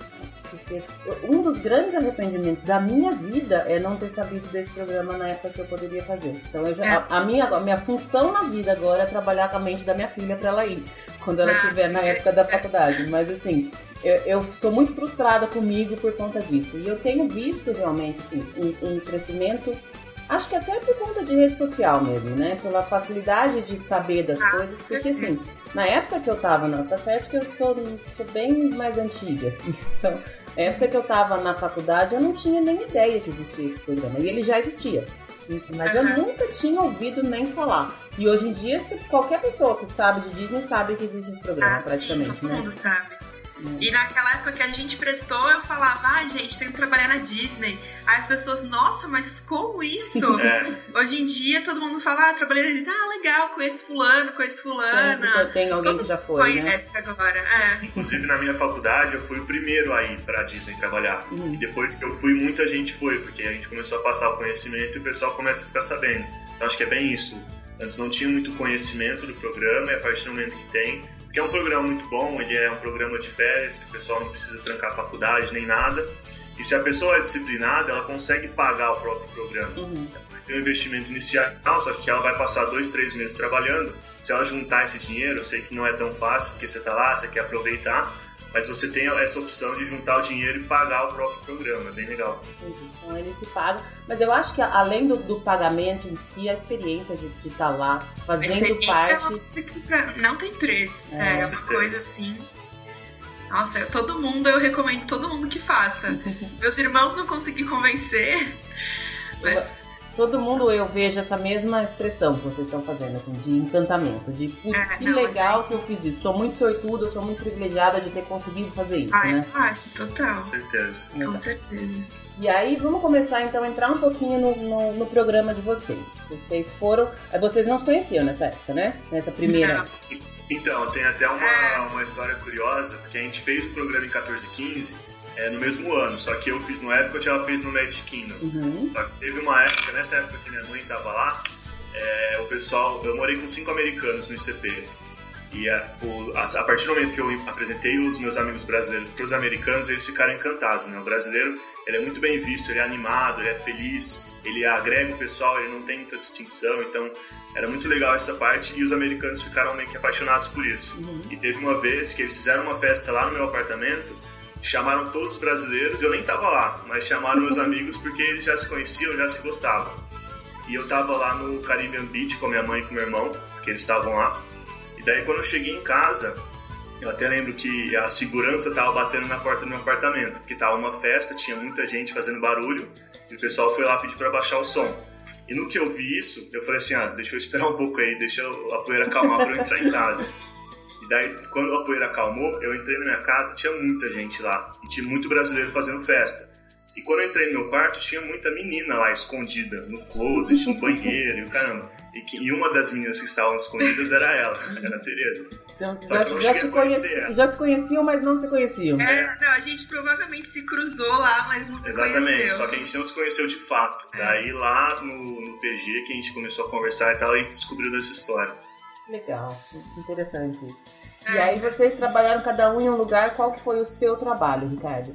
Porque um dos grandes arrependimentos da minha vida é não ter sabido desse programa na época que eu poderia fazer. Então eu já, é. a, a, minha, a minha função na vida agora é trabalhar com a mente da minha filha para ela ir quando ela estiver ah, na época da faculdade. Mas assim, eu, eu, sou muito frustrada comigo por conta disso. E eu tenho visto realmente assim, um, um crescimento Acho que até por conta de rede social mesmo, né? Pela facilidade de saber das ah, coisas. Porque assim, na época que eu tava, não, tá certo que eu sou, sou bem mais antiga. Então, época que eu tava na faculdade, eu não tinha nem ideia que existia esse programa. E ele já existia. Mas uhum. eu nunca tinha ouvido nem falar. E hoje em dia, qualquer pessoa que sabe de Disney sabe que existe esse programa, ah, praticamente. Sim, todo né? mundo sabe. E naquela época que a gente prestou, eu falava, ah, gente, tem que trabalhar na Disney. Aí as pessoas, nossa, mas como isso? É. Hoje em dia todo mundo fala, ah, trabalhei na Disney, ah, legal, conheço fulano, conheço fulana. Sempre tem alguém todo que já foi, conhece né? agora, é. Inclusive na minha faculdade eu fui o primeiro a ir pra Disney trabalhar. Uhum. E depois que eu fui, muita gente foi, porque a gente começou a passar o conhecimento e o pessoal começa a ficar sabendo. Então acho que é bem isso. Antes não tinha muito conhecimento do programa e a partir do momento que tem, que é um programa muito bom, ele é um programa de férias, que o pessoal não precisa trancar faculdade nem nada. E se a pessoa é disciplinada, ela consegue pagar o próprio programa. Uhum. Tem um investimento inicial, só que ela vai passar dois, três meses trabalhando. Se ela juntar esse dinheiro, eu sei que não é tão fácil, porque você está lá, você quer aproveitar, mas você tem essa opção de juntar o dinheiro e pagar o próprio programa, é bem legal. Então ele se paga, mas eu acho que além do, do pagamento em si, a experiência de estar tá lá fazendo parte. Não tem preço, é, é uma coisa assim. Nossa, todo mundo, eu recomendo todo mundo que faça. Meus irmãos não consegui convencer, mas todo mundo eu vejo essa mesma expressão que vocês estão fazendo, assim, de encantamento, de putz, é, que não, legal que eu fiz isso. Sou muito sortuda, sou muito privilegiada de ter conseguido fazer isso, ah, né? Eu acho, total. Com certeza. Com certeza. E aí, vamos começar então a entrar um pouquinho no, no, no, programa de vocês. Vocês foram. Vocês não se conheciam nessa época, né? Nessa primeira. Não. Então, tem até uma, é. uma história curiosa, porque a gente fez o programa em 14 15 é, no mesmo ano, só que eu fiz no Epcot e ela fez no Magic Kingdom. Uhum. Só que teve uma época, nessa época que minha mãe tava lá, é, o pessoal, eu morei com cinco americanos no ICP. E a, o, a, a, partir do momento que eu apresentei os meus amigos brasileiros para os americanos, eles ficaram encantados. Né? O brasileiro ele é muito bem visto, ele é animado, ele é feliz, ele agrega o pessoal, ele não tem muita distinção. Então era muito legal essa parte e os americanos ficaram meio que apaixonados por isso. Uhum. E teve uma vez que eles fizeram uma festa lá no meu apartamento chamaram todos os brasileiros, eu nem tava lá, mas chamaram meus amigos porque eles já se conheciam, já se gostavam. E eu tava lá no Caribbean Beach com minha mãe e com meu irmão, porque eles estavam lá. E daí quando eu cheguei em casa, eu até lembro que a segurança tava batendo na porta do meu apartamento, porque tava uma festa, tinha muita gente fazendo barulho, e o pessoal foi lá pedir para baixar o som. E no que eu vi isso, eu falei assim, ah, deixa eu esperar um pouco aí, deixa a poeira acalmar para eu entrar em casa. E daí, quando a poeira acalmou, eu entrei na minha casa, tinha muita gente lá. E tinha muito brasileiro fazendo festa. E quando eu entrei no meu quarto, tinha muita menina lá escondida, no closet, no banheiro e o caramba. E, que, e uma das meninas que estavam escondidas era ela, era a Tereza. Então, já, já, se conheci, já, se conheciam, mas não se conheciam. É, não, a gente provavelmente se cruzou lá, mas não se Exatamente, conheceu. só que a gente não se conheceu de fato. É. Daí lá no, no PG que a gente começou a conversar e tal, a gente descobriu dessa história. Legal, interessante isso. E aí vocês trabalharam cada um em um lugar. Qual que foi o seu trabalho, Ricardo?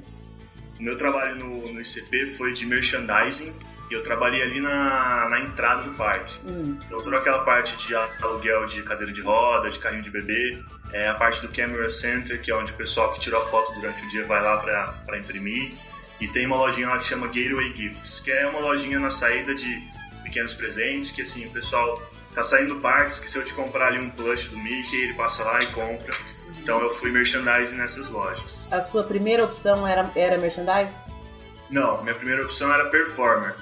O meu trabalho no, no ICP foi de merchandising e eu trabalhei ali na, na entrada do parque. Hum. Então toda aquela parte de aluguel de cadeira de roda, de carrinho de bebê, é a parte do Camera Center, que é onde o pessoal que tirou a foto durante o dia vai lá para imprimir. E tem uma lojinha lá que chama Gateway Gifts, que é uma lojinha na saída de pequenos presentes, que assim, o pessoal tá saindo parques que se eu te comprar ali um plush do Mickey, ele passa lá e compra. Então eu fui merchandising nessas lojas. A sua primeira opção era, era merchandising? Não, minha primeira opção era performer.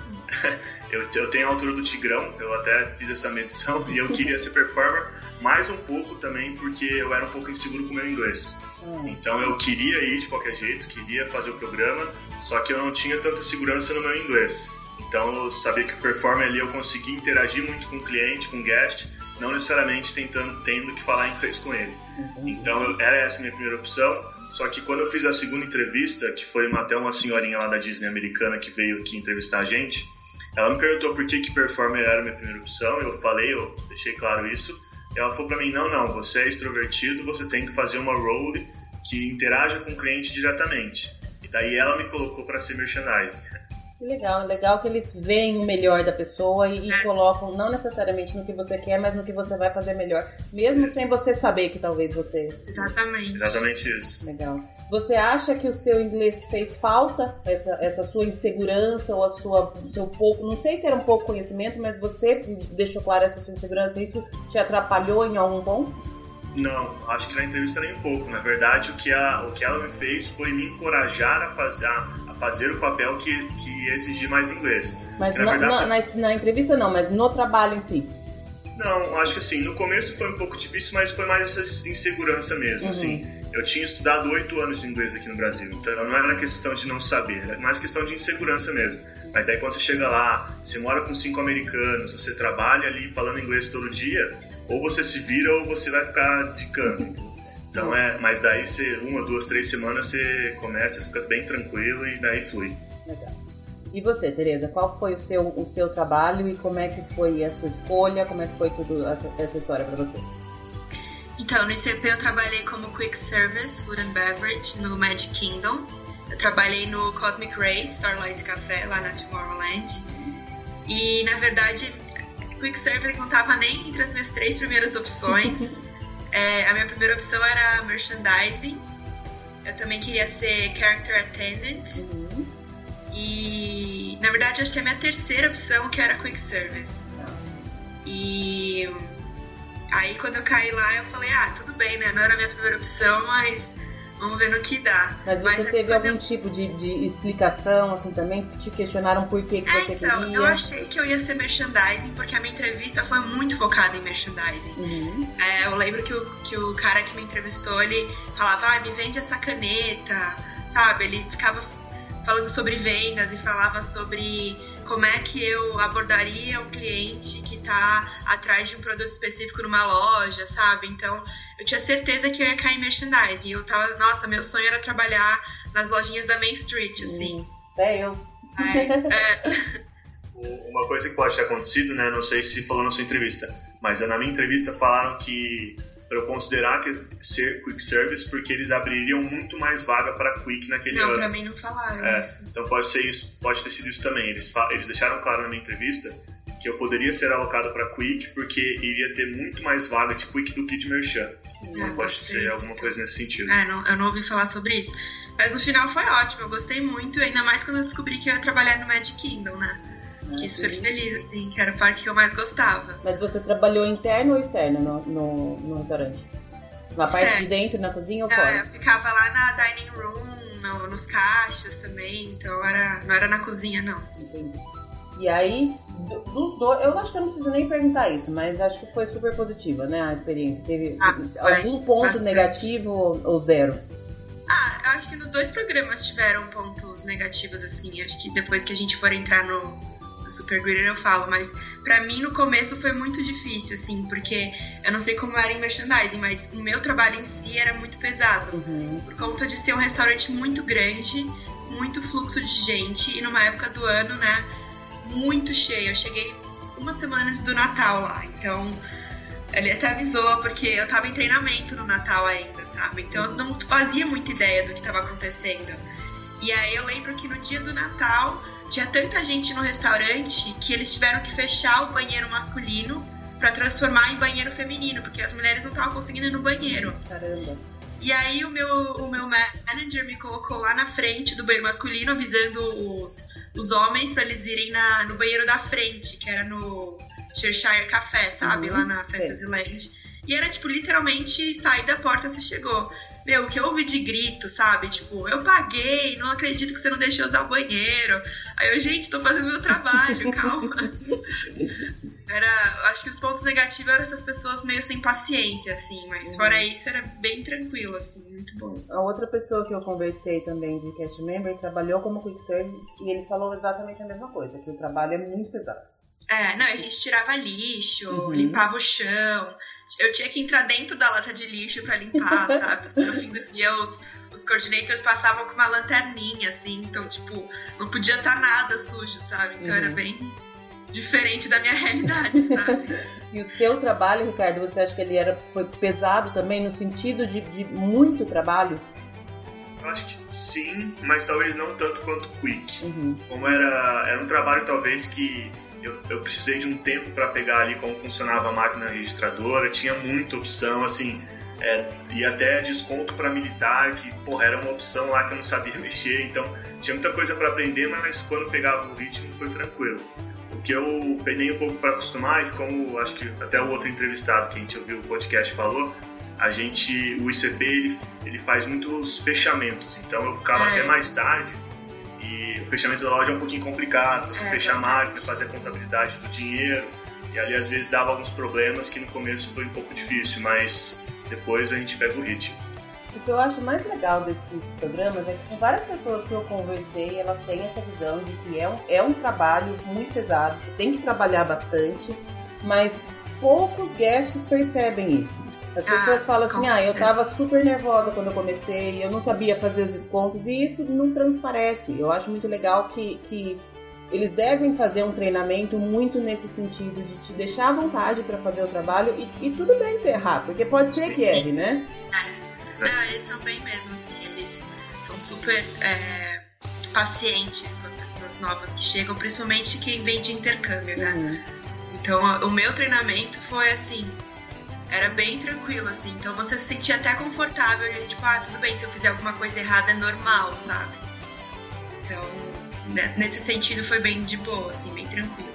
eu, eu tenho a altura do Tigrão, eu até fiz essa medição e eu queria ser performer, mais um pouco também porque eu era um pouco inseguro com o meu inglês. Hum. Então eu queria ir de qualquer jeito, queria fazer o programa, só que eu não tinha tanta segurança no meu inglês. Então eu sabia que o performer ali eu conseguia interagir muito com o cliente, com o guest, não necessariamente tentando, tendo que falar inglês com ele. Então eu, era essa a minha primeira opção. Só que quando eu fiz a segunda entrevista, que foi uma, até uma senhorinha lá da Disney americana que veio aqui entrevistar a gente, ela me perguntou por que, que performer era a minha primeira opção. Eu falei, eu deixei claro isso. E ela falou para mim: não, não, você é extrovertido, você tem que fazer uma role que interaja com o cliente diretamente. Daí ela me colocou para ser merchandising. Que legal, legal que eles veem o melhor da pessoa e, e, colocam não necessariamente no que você quer, mas no que você vai fazer melhor, mesmo isso. sem você saber que talvez você. Exatamente. Exatamente isso. Legal. Você acha que o seu inglês fez falta, essa, essa sua insegurança ou a sua seu pouco, não sei se era um pouco conhecimento, mas você deixou claro essa sua insegurança, isso te atrapalhou em algum ponto? Não, acho que na entrevista nem um pouco. Na verdade, o que, a, o que ela me fez foi me encorajar a fazer, a fazer o papel que, que exigir mais inglês. Mas na, verdade, na, na, entrevista não, mas no trabalho em si. Não, acho que assim, no começo foi um pouco difícil, mas foi mais essa insegurança mesmo, uhum. assim. Eu tinha estudado oito anos de inglês aqui no Brasil, então não era questão de não saber, era mais questão de insegurança mesmo. Mas daí quando você chega lá, você mora com cinco americanos, você trabalha ali falando inglês todo dia, ou você se vira ou você vai ficar de canto. Então é, mas daí você, uma, duas, três semanas você começa, fica bem tranquilo e daí flui. Legal. E você, Tereza, qual foi o seu, o seu trabalho e como é que foi a sua escolha, como é que foi tudo essa, essa história para você? Então, no ICP eu trabalhei como Quick Service Food and Beverage no Magic Kingdom. Eu trabalhei no Cosmic Ray Starlight Café lá na Tomorrowland. E, na verdade, Quick Service não estava nem entre as minhas três primeiras opções. é, a minha primeira opção era merchandising. Eu também queria ser character attendant. Uhum. E na verdade acho que a minha terceira opção que era quick service. Tá. E aí quando eu caí lá eu falei, ah, tudo bem, né? Não era a minha primeira opção, mas Vamos ver no que dá. Mas você Mas, teve algum eu... tipo de, de, explicação, assim, também? Te questionaram por que, que é, você então, queria? Eu achei que eu ia ser merchandising, porque a minha entrevista foi muito focada em merchandising. Uhum. É, eu lembro que o, que o cara que me entrevistou, ele falava, ah, me vende essa caneta, sabe? Ele ficava falando sobre vendas e falava sobre como é que eu abordaria um cliente que está atrás de um produto específico numa loja, sabe? Então, eu tinha certeza que eu ia cair em merchandising. Eu tava, nossa, meu sonho era trabalhar nas lojinhas da Main Street, assim. Hum, é eu. É, é. Uma coisa que pode ter acontecido, né? Não sei se falou na sua entrevista, mas na minha entrevista falaram que para eu considerar que ser quick service porque eles abririam muito mais vaga para quick naquele não, ano. Não, para mim não falaram é, isso. Então pode ser isso, pode ter sido isso também. Eles, eles deixaram claro na minha entrevista que eu poderia ser alocado para quick porque iria ter muito mais vaga de quick do que de merchan. Então pode ser isso. alguma coisa nesse sentido. É, não, eu não ouvi falar sobre isso. Mas no final foi ótimo, eu gostei muito, ainda mais quando eu descobri que eu ia trabalhar no Magic Kingdom, né? Fiquei super feliz, assim, que era o parque que eu mais gostava. Mas você trabalhou interno ou externo no, no, no restaurante? Na externo. parte de dentro, na cozinha ou fora? Eu ficava lá na dining room, no, nos caixas também, então era, não era na cozinha, não. Entendi. E aí, dos dois, eu acho que eu não preciso nem perguntar isso, mas acho que foi super positiva, né, a experiência. Teve ah, algum ponto bastante. negativo ou, zero? Ah, eu acho que nos dois programas tiveram pontos negativos, assim. Acho que depois que a gente for entrar no, Super Greeter eu falo, mas para mim no começo foi muito difícil, assim, porque eu não sei como era em merchandising, mas o meu trabalho em si era muito pesado. Uhum. Por conta de ser um restaurante muito grande, muito fluxo de gente, e numa época do ano, né, muito cheio. Eu cheguei uma semana antes do Natal lá, então ele até avisou, porque eu tava em treinamento no Natal ainda, sabe? Então eu não fazia muita ideia do que tava acontecendo. E aí eu lembro que no dia do Natal tinha tanta gente no restaurante que eles tiveram que fechar o banheiro masculino para transformar em banheiro feminino, porque as mulheres não estavam conseguindo ir no banheiro. Caramba. E aí o meu, o meu manager me colocou lá na frente do banheiro masculino, avisando os, os homens para eles irem na, no banheiro da frente, que era no Cheshire Café, sabe? Uhum, lá na Fantasyland. E era, tipo, literalmente sair da porta você chegou. Meu, o que eu ouvi de grito, sabe? Tipo, eu paguei, não acredito que você não deixou usar o banheiro. Aí eu, gente, tô fazendo meu trabalho, calma. Era, acho que os pontos negativos eram essas pessoas meio sem paciência, assim, mas uhum. fora isso era bem tranquilo, assim, muito bom. A outra pessoa que eu conversei também de cast member trabalhou como quick service e ele falou exatamente a mesma coisa, que o trabalho é muito pesado. É, não, a gente tirava lixo, uhum. limpava o chão, eu tinha que entrar dentro da lata de lixo para limpar, sabe? No fim do dia, os, os coordinators passavam com uma lanterninha, assim, então, tipo, não podia estar tá nada sujo, sabe? Então uhum. era bem diferente da minha realidade, sabe? e o seu trabalho, Ricardo, você acha que ele era, foi pesado também no sentido de, de muito trabalho? Eu acho que sim, mas talvez não tanto quanto Quick. Uhum. Como era, era um trabalho talvez que eu, eu precisei de um tempo para pegar ali como funcionava a máquina registradora, tinha muita opção, assim, é, e até desconto para militar, que porra, era uma opção lá que eu não sabia mexer, então tinha muita coisa para aprender, mas quando pegava o ritmo foi tranquilo. O que eu peguei um pouco para acostumar é que, como acho que até o outro entrevistado que a gente ouviu o podcast falou, a gente, o ICP, ele, ele faz muitos fechamentos, então eu ficava é. até mais tarde e o fechamento da loja é um pouquinho complicado, você é, fechar a máquina, fazer a contabilidade do dinheiro, e ali às vezes dava alguns problemas que no começo foi um pouco difícil, mas depois a gente pega o ritmo. O que eu acho mais legal desses programas é que com várias pessoas que eu conversei, elas têm essa visão de que é um, é um trabalho muito pesado, que tem que trabalhar bastante, mas poucos guests percebem isso. As pessoas ah, falam assim, ah, eu tava super nervosa quando eu comecei, eu não sabia fazer os descontos, e isso não transparece. Eu acho muito legal que, que eles devem fazer um treinamento muito nesse sentido de te deixar à vontade para fazer o trabalho e, e, tudo bem se errar, porque pode ser que erre, né? É, é eles são bem mesmo, assim, eles são super é, pacientes com as pessoas novas que chegam, principalmente quem vem de intercâmbio, né? Uhum. Então, o meu treinamento foi assim, era bem tranquilo, assim. Então você se sentia até confortável, e, tipo, ah, tudo bem, se eu fizer alguma coisa errada é normal, sabe? Então, nesse sentido foi bem de boa, assim, bem tranquilo.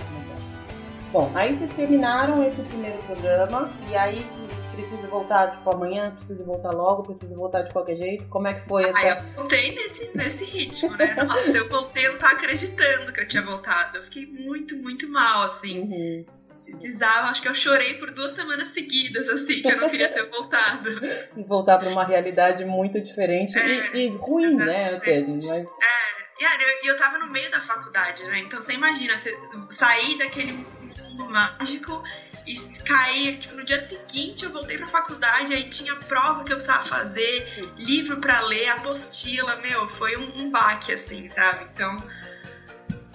Bom, aí vocês terminaram esse primeiro programa e aí precisa voltar, tipo, amanhã, precisa voltar logo, precisa voltar de qualquer jeito? Como é que foi essa... Ah, eu voltei nesse, nesse ritmo, né? Nossa, eu voltei, eu não tava acreditando que eu tinha voltado. Eu fiquei muito, muito mal, assim. Uhum precisava, acho que eu chorei por duas semanas seguidas, assim, que eu não queria ter voltado. voltar para uma realidade muito diferente é, e, e, ruim, né, até, mas... É, e eu, eu tava no meio da faculdade, né, então você imagina, você sair daquele mundo mágico e cair, tipo, no dia seguinte eu voltei pra faculdade, aí tinha prova que eu precisava fazer, livro para ler, apostila, meu, foi um, um baque, assim, sabe, então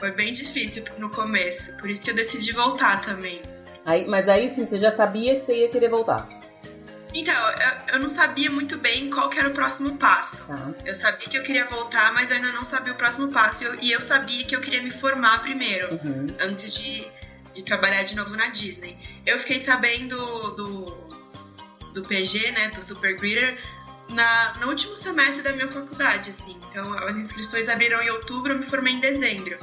foi bem difícil no começo, por isso que eu decidi voltar também. Aí, mas aí sim, você já sabia que você ia querer voltar? Então, eu, eu não sabia muito bem qual era o próximo passo. Tá. Eu sabia que eu queria voltar, mas eu ainda não sabia o próximo passo. Eu, e eu sabia que eu queria me formar primeiro, uhum. antes de, de trabalhar de novo na Disney. Eu fiquei sabendo do, do PG, né, do Super Greeter, na, no último semestre da minha faculdade, assim. Então, as inscrições abriram em outubro, eu me formei em dezembro.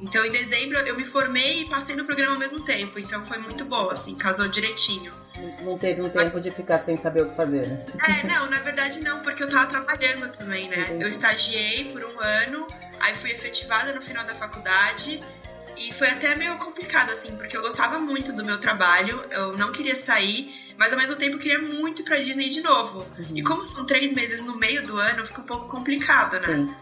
Então, em dezembro, eu me formei e passei no programa ao mesmo tempo. Então, foi muito bom, assim, casou direitinho. Não teve um tempo de ficar sem saber o que fazer, né? É, não, na verdade não, porque eu tava trabalhando também, né? Entendi. Eu estagiei por um ano, aí fui efetivada no final da faculdade. E foi até meio complicado, assim, porque eu gostava muito do meu trabalho, eu não queria sair, mas ao mesmo tempo eu queria muito ir pra Disney de novo. Uhum. E como são três meses no meio do ano, fica um pouco complicado, né? Sim.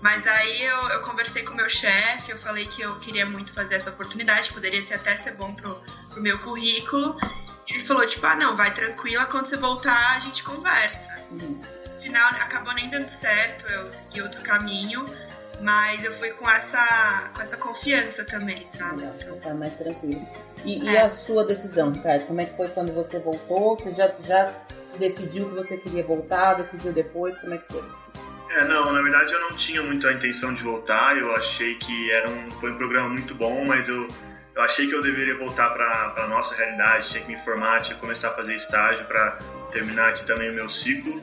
Mas aí eu, eu conversei com o meu chefe, eu falei que eu queria muito fazer essa oportunidade, poderia ser até ser bom pro, pro meu currículo. E ele falou, tipo, ah não, vai tranquila, quando você voltar a gente conversa. Uhum. No final acabou nem dando certo, eu segui outro caminho, mas eu fui com essa, com essa confiança também, sabe? Legal, tá mais tranquilo. E, é. e, a sua decisão, Ricardo? Como é que foi quando você voltou? Você já, já se decidiu que você queria voltar? Decidiu depois? Como é que foi? É, não, na verdade eu não tinha muito a intenção de voltar, eu achei que era um, foi um programa muito bom, mas eu, eu achei que eu deveria voltar para a nossa realidade, tinha que me formar, tinha que começar a fazer estágio para terminar aqui também o meu ciclo.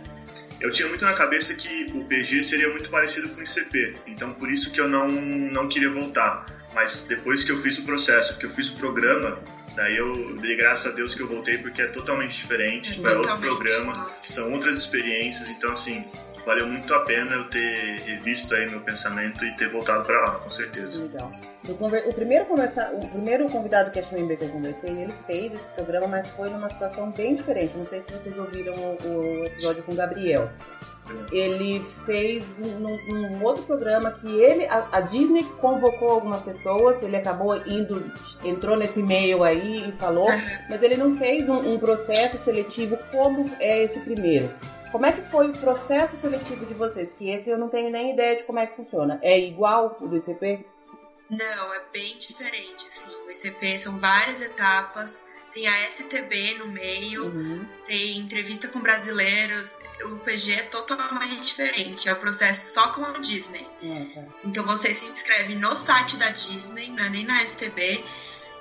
Eu tinha muito na cabeça que o PG seria muito parecido com o ICP, então por isso que eu não, não queria voltar. Mas depois que eu fiz o processo, que eu fiz o programa, daí eu dei graças a Deus que eu voltei porque é totalmente diferente, é, tipo, é outro programa, são outras experiências, então assim, valeu muito a pena eu ter revisto aí meu pensamento e ter voltado para lá, com certeza. Legal. O primeiro, conversa, o primeiro convidado que é member que eu conversei, ele fez esse programa, mas foi numa situação bem diferente. Não sei se vocês ouviram o, episódio com o Gabriel. Ele fez num, num outro programa que ele, a, a, Disney convocou algumas pessoas, ele acabou indo, entrou nesse meio aí e falou, mas ele não fez um, um processo seletivo como é esse primeiro. Como é que foi o processo seletivo de vocês? Que esse eu não tenho nem ideia de como é que funciona. É igual o do ICP? Não, é bem diferente. Assim. O ICP são várias etapas. tem a STB no meio, uhum. tem entrevista com brasileiros. O PG é totalmente diferente, é o processo só com a Disney. Uhum. Então você se inscreve no site da Disney, não é nem na STB,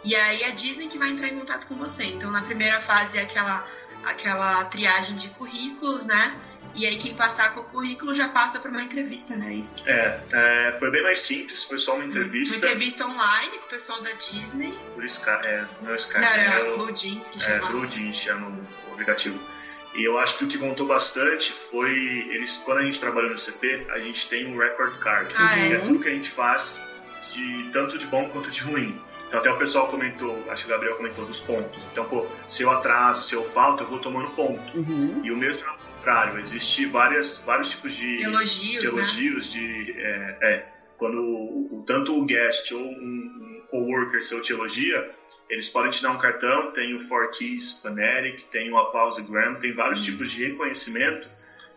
e aí a Disney que vai entrar em contato com você. Então na primeira fase é aquela, aquela triagem de currículos, né? E aí quem passar com o currículo já passa para uma entrevista, né? Isso. É, é, foi bem mais simples, foi só uma entrevista. Uma entrevista online com o pessoal da Disney. Por Sky, é, não é Sky, não, é, o Blue Jeans que chama. É, Blue Jeans chama o aplicativo. E eu acho que o que contou bastante foi eles quando a gente trabalhou no CP, a gente tem um record card, ah, que é? é tudo que a gente faz de tanto de bom quanto de ruim. Então até o pessoal comentou, acho que o Gabriel comentou dos pontos. Então, pô, se eu atraso, se eu falto, eu vou tomando ponto. Uhum. E o mesmo contrário, existe várias, vários tipos de elogios, de, elogios, né? de é, é, quando o, tanto o guest ou um, um coworker seu te elogia, eles podem te dar um cartão, tem o Four Keys Fanatic, tem o Applausegram, tem vários uhum. tipos de reconhecimento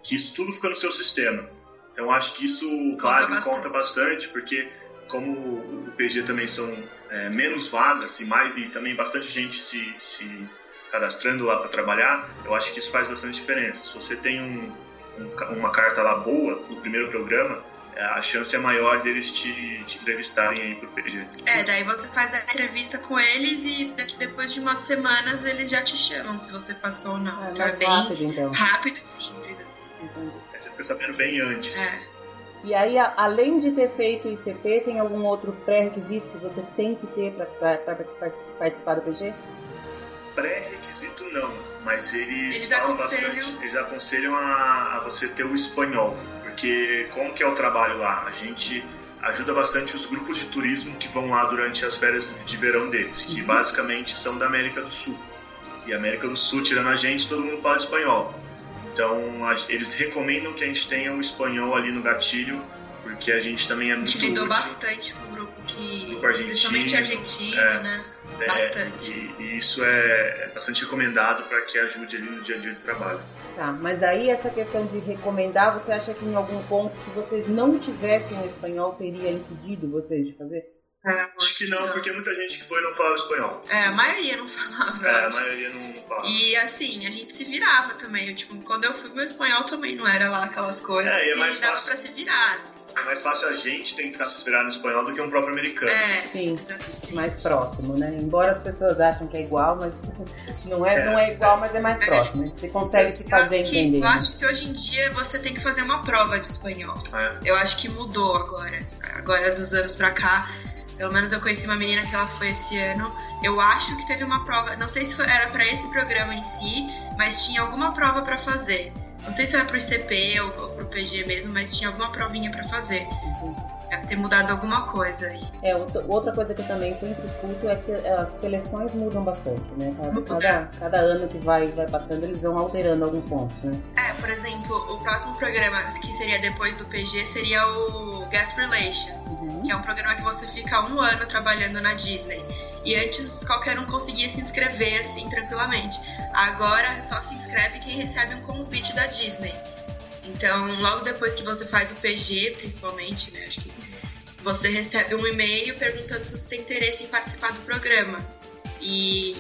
que isso tudo fica no seu sistema. Então acho que isso, conta claro, bastante. conta bastante, porque como o PG também são é, menos vagas e, mais, e também bastante gente se, se cadastrando lá para trabalhar, eu acho que isso faz bastante diferença. Se você tem um, um, uma carta lá boa no primeiro programa, é, a chance é maior deles te, te entrevistarem aí pro PG. É, daí você faz a entrevista com eles e daqui depois de umas semanas eles já te chamam se você passou ou não. É, então é bem rápido, então. rápido e simples, assim. Entendi. Aí você fica sabendo bem antes. É. E aí, além de ter feito o ICP, tem algum outro pré-requisito que você tem que ter para participar do PG? pré-requisito não, mas eles, eles falam aconselham... bastante, eles aconselham a, a, você ter o espanhol, porque como que é o trabalho lá? A gente ajuda bastante os grupos de turismo que vão lá durante as férias de verão deles, que uhum. basicamente são da América do Sul. E América do Sul, tirando a gente, todo mundo fala espanhol. Então, a, eles recomendam que a gente tenha o espanhol ali no gatilho, porque a gente também é muito A gente lidou bastante com o grupo que... Grupo argentino. Principalmente argentino, é, né? É, bastante. E, e, isso é, é bastante recomendado para que ajude ali no dia a dia de trabalho. Tá, mas aí essa questão de recomendar, você acha que em algum ponto, se vocês não tivessem o espanhol, teria impedido vocês de fazer? É, acho que não, porque muita gente que foi não falava espanhol. É, a maioria não falava. É, a maioria não falava. E assim, a gente se virava também. Eu, tipo, quando eu fui, meu espanhol também não era lá aquelas coisas. É, e é mais fácil. dava pra se virar. Assim é mais fácil a gente tentar se virar no espanhol do que um próprio americano. É, sim, mais próximo, né? Embora as pessoas achem que é igual, mas não é, é não é igual, mas é mais é. próximo. Né? Você consegue se fazer que, entender. Eu acho que hoje em dia você tem que fazer uma prova de espanhol. É. Eu acho que mudou agora. Agora dos anos pra cá. Pelo menos eu conheci uma menina que ela foi esse ano. Eu acho que teve uma prova, não sei se foi, era para esse programa em si, mas tinha alguma prova para fazer. Não sei se era pro ICP ou, ou pro PG mesmo, mas tinha alguma provinha para fazer. Deve ter mudado alguma coisa aí. É, outra coisa que eu também sempre escuto é que as seleções mudam bastante, né? Cada, cada, cada, ano que vai, vai passando, eles vão alterando alguns pontos, né? É, por exemplo, o próximo programa que seria depois do PG seria o Guest Relations, uhum. que é um programa que você fica um ano trabalhando na Disney. E antes qualquer um conseguia se inscrever assim tranquilamente. Agora só se inscreve quem recebe um convite da Disney. Então, logo depois que você faz o PG, principalmente, né? Acho que você recebe um e-mail perguntando se você tem interesse em participar do programa. E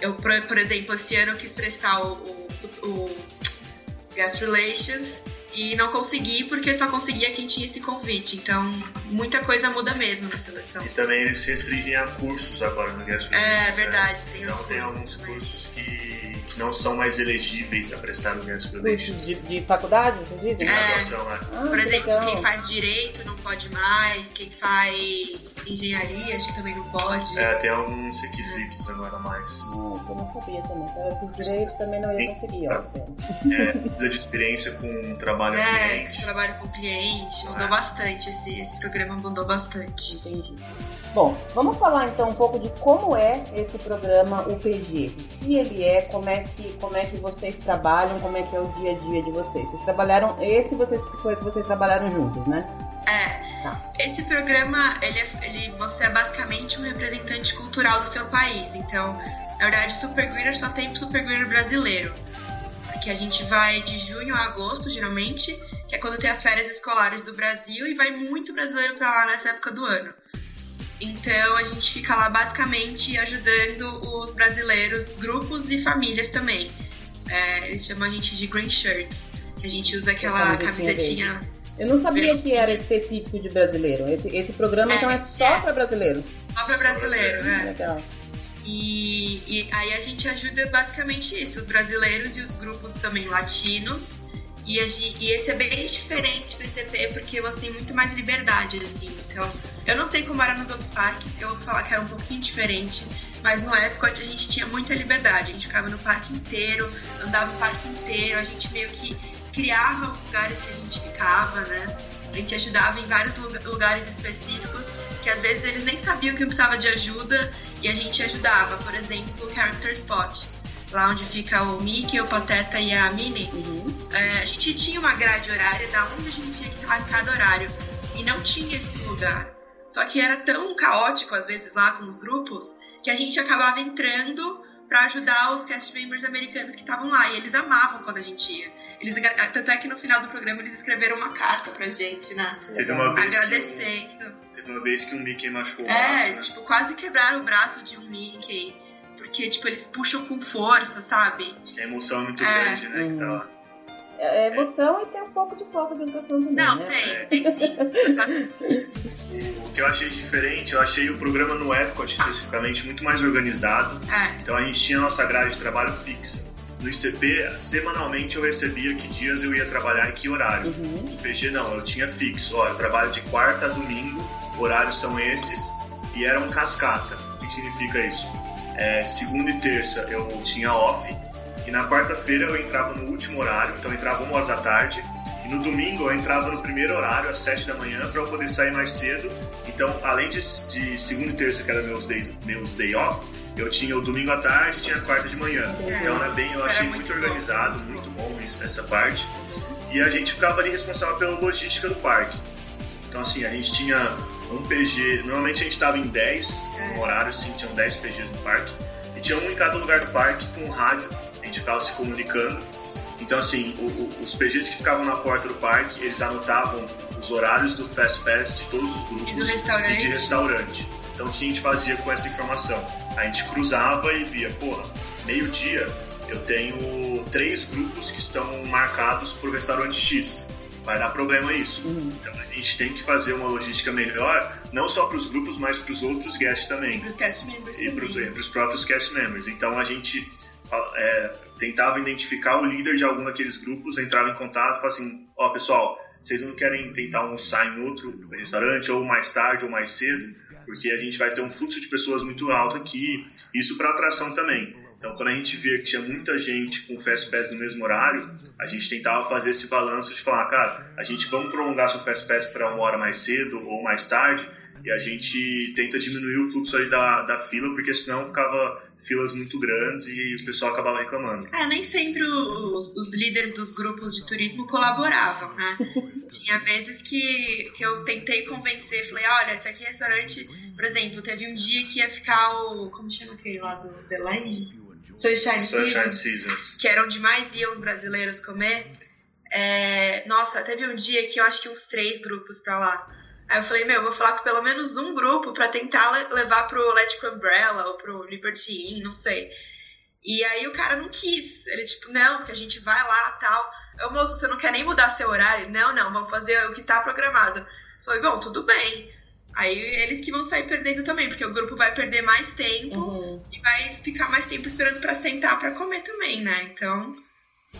eu, por, exemplo, esse ano eu quis prestar o, o, o Guest Relations e não consegui porque só conseguia quem tinha esse convite. Então, muita coisa muda mesmo na seleção. E também eles restringem a cursos agora no Guest Relations. É, verdade, tem então, tem cursos alguns cursos que não são mais elegíveis a prestar no Guest Relations. De, de faculdade, dizem? É. Graduação, é. Ah, Por exemplo, legal. quem faz direito não pode mais, quem faz engenharia acho que também não pode. É, tem alguns requisitos agora mais. Nossa, eu não sabia também. Se eu fiz direito também não ia conseguir, ó. É, precisa de experiência com trabalho é, com cliente. trabalho com cliente, mudou é. bastante. Esse, esse programa mudou bastante. Entendi. Bom, vamos falar então um pouco de como é esse programa UPG. O que ele é, como é que, como é que vocês trabalham, como é que é o dia a dia de vocês. Vocês trabalharam, esse vocês, foi que vocês trabalharam juntos, né? É. Tá. Esse programa, ele, é, ele, você é basicamente um representante cultural do seu país. Então, na verdade, Super Greener só tem Super Greener brasileiro. Porque a gente vai de junho a agosto, geralmente, que é quando tem as férias escolares do Brasil, e vai muito brasileiro pra lá nessa época do ano. Então a gente fica lá basicamente ajudando os brasileiros, grupos e famílias também. É, eles chamam a gente de green shirts, que a gente usa aquela camisetinha. Eu não sabia verde. que era específico de brasileiro. Esse, esse programa é, então é só é. para brasileiro. Só para brasileiro, é. Legal. E, e aí a gente ajuda basicamente isso, os brasileiros e os grupos também latinos. E, e, esse é bem diferente do ICP porque você tem muito mais liberdade, assim. Então, eu não sei como era nos outros parques, eu vou falar que era um pouquinho diferente, mas no Epcot a gente tinha muita liberdade. A gente ficava no parque inteiro, andava o parque inteiro, a gente meio que criava os lugares que a gente ficava, né? A gente ajudava em vários lugares específicos que às vezes eles nem sabiam que precisava de ajuda e a gente ajudava. Por exemplo, o Character Spot, lá onde fica o Mickey, o Pateta e a Minnie. Uhum. É, a gente tinha uma grade horária da onde a gente tinha que estar em cada horário e não tinha esse lugar. Só que era tão caótico às vezes lá com os grupos que a gente acabava entrando para ajudar os cast members americanos que estavam lá e eles amavam quando a gente ia. Eles, tanto é que no final do programa eles escreveram uma carta pra gente, né? Teve uma vez agradecendo uma vez que um Mickey machucou o é, braço. É, né? tipo, quase quebraram o braço de um Mickey. Porque, tipo, eles puxam com força, sabe? Acho que a emoção é muito é. grande, né? Que lá. É, é emoção é. e tem um pouco de falta de educação também. Não, né? tem, é. tem sim. o que eu achei diferente, eu achei o programa no Epcot especificamente muito mais organizado. É. Então a gente tinha a nossa grade de trabalho fixa. No ICP, semanalmente eu recebia que dias eu ia trabalhar e que horário. Uhum. No PG não, eu tinha fixo. Ó, eu trabalho de quarta a domingo horários são esses, e era um cascata. O que significa isso? É, segunda e terça eu tinha off, e na quarta-feira eu entrava no último horário, então eu entrava uma hora da tarde, e no domingo eu entrava no primeiro horário, às sete da manhã, para eu poder sair mais cedo. Então, além de, de segunda e terça, que eram meus days, meus day off, eu tinha o domingo à tarde e tinha a quarta de manhã. Então, era bem, eu achei muito, muito organizado, muito bom isso, essa parte. E a gente ficava ali responsável pela logística do parque. Então, assim, a gente tinha um PG. Normalmente a gente estava em 10 no horário, sim, tinham 10 PGs no parque. E tinha um em cada lugar do parque com um rádio, a gente ficava se comunicando. Então, assim, o, o, os PGs que ficavam na porta do parque, eles anotavam os horários do Fast Pass de todos os grupos e, do restaurante. e de restaurante. Então, o que a gente fazia com essa informação? A gente cruzava e via, porra, meio-dia eu tenho três grupos que estão marcados por restaurante X vai dar problema isso. Uhum. Então a gente tem que fazer uma logística melhor, não só para os grupos, mas para os outros guests também. Para os cast members e para os próprios cast members. Então a gente é, tentava identificar o líder de algum daqueles grupos, entrava em contato, falava assim, ó oh, pessoal, vocês não querem tentar almoçar em outro restaurante, ou mais tarde, ou mais cedo, porque a gente vai ter um fluxo de pessoas muito alto aqui, isso para atração também. Então, quando a gente via que tinha muita gente com Fast Pass no mesmo horário, a gente tentava fazer esse balanço de falar, cara, a gente vamos prolongar seu Fast Pass para uma hora mais cedo ou mais tarde, e a gente tenta diminuir o fluxo aí da, da fila, porque senão ficava filas muito grandes e o pessoal acabava reclamando. É, nem sempre os, os líderes dos grupos de turismo colaboravam, né? Tinha vezes que, que eu tentei convencer, falei, olha, esse aqui é restaurante, por exemplo, teve um dia que ia ficar o. Como chama aquele lá do The Land? Sunshine, Sunshine Seasons, que era onde mais iam os brasileiros comer. É, nossa, teve um dia que eu acho que uns três grupos pra lá. Aí eu falei, meu, eu vou falar com pelo menos um grupo para tentar levar pro Electric Umbrella ou pro Liberty Inn, não sei. E aí o cara não quis. Ele, tipo, não, que a gente vai lá tal. Eu, moço, você não quer nem mudar seu horário? Não, não, vamos fazer o que tá programado. Eu falei, bom, tudo bem. Aí eles que vão sair perdendo também, porque o grupo vai perder mais tempo uhum. e vai ficar mais tempo esperando para sentar para comer também, né? Então,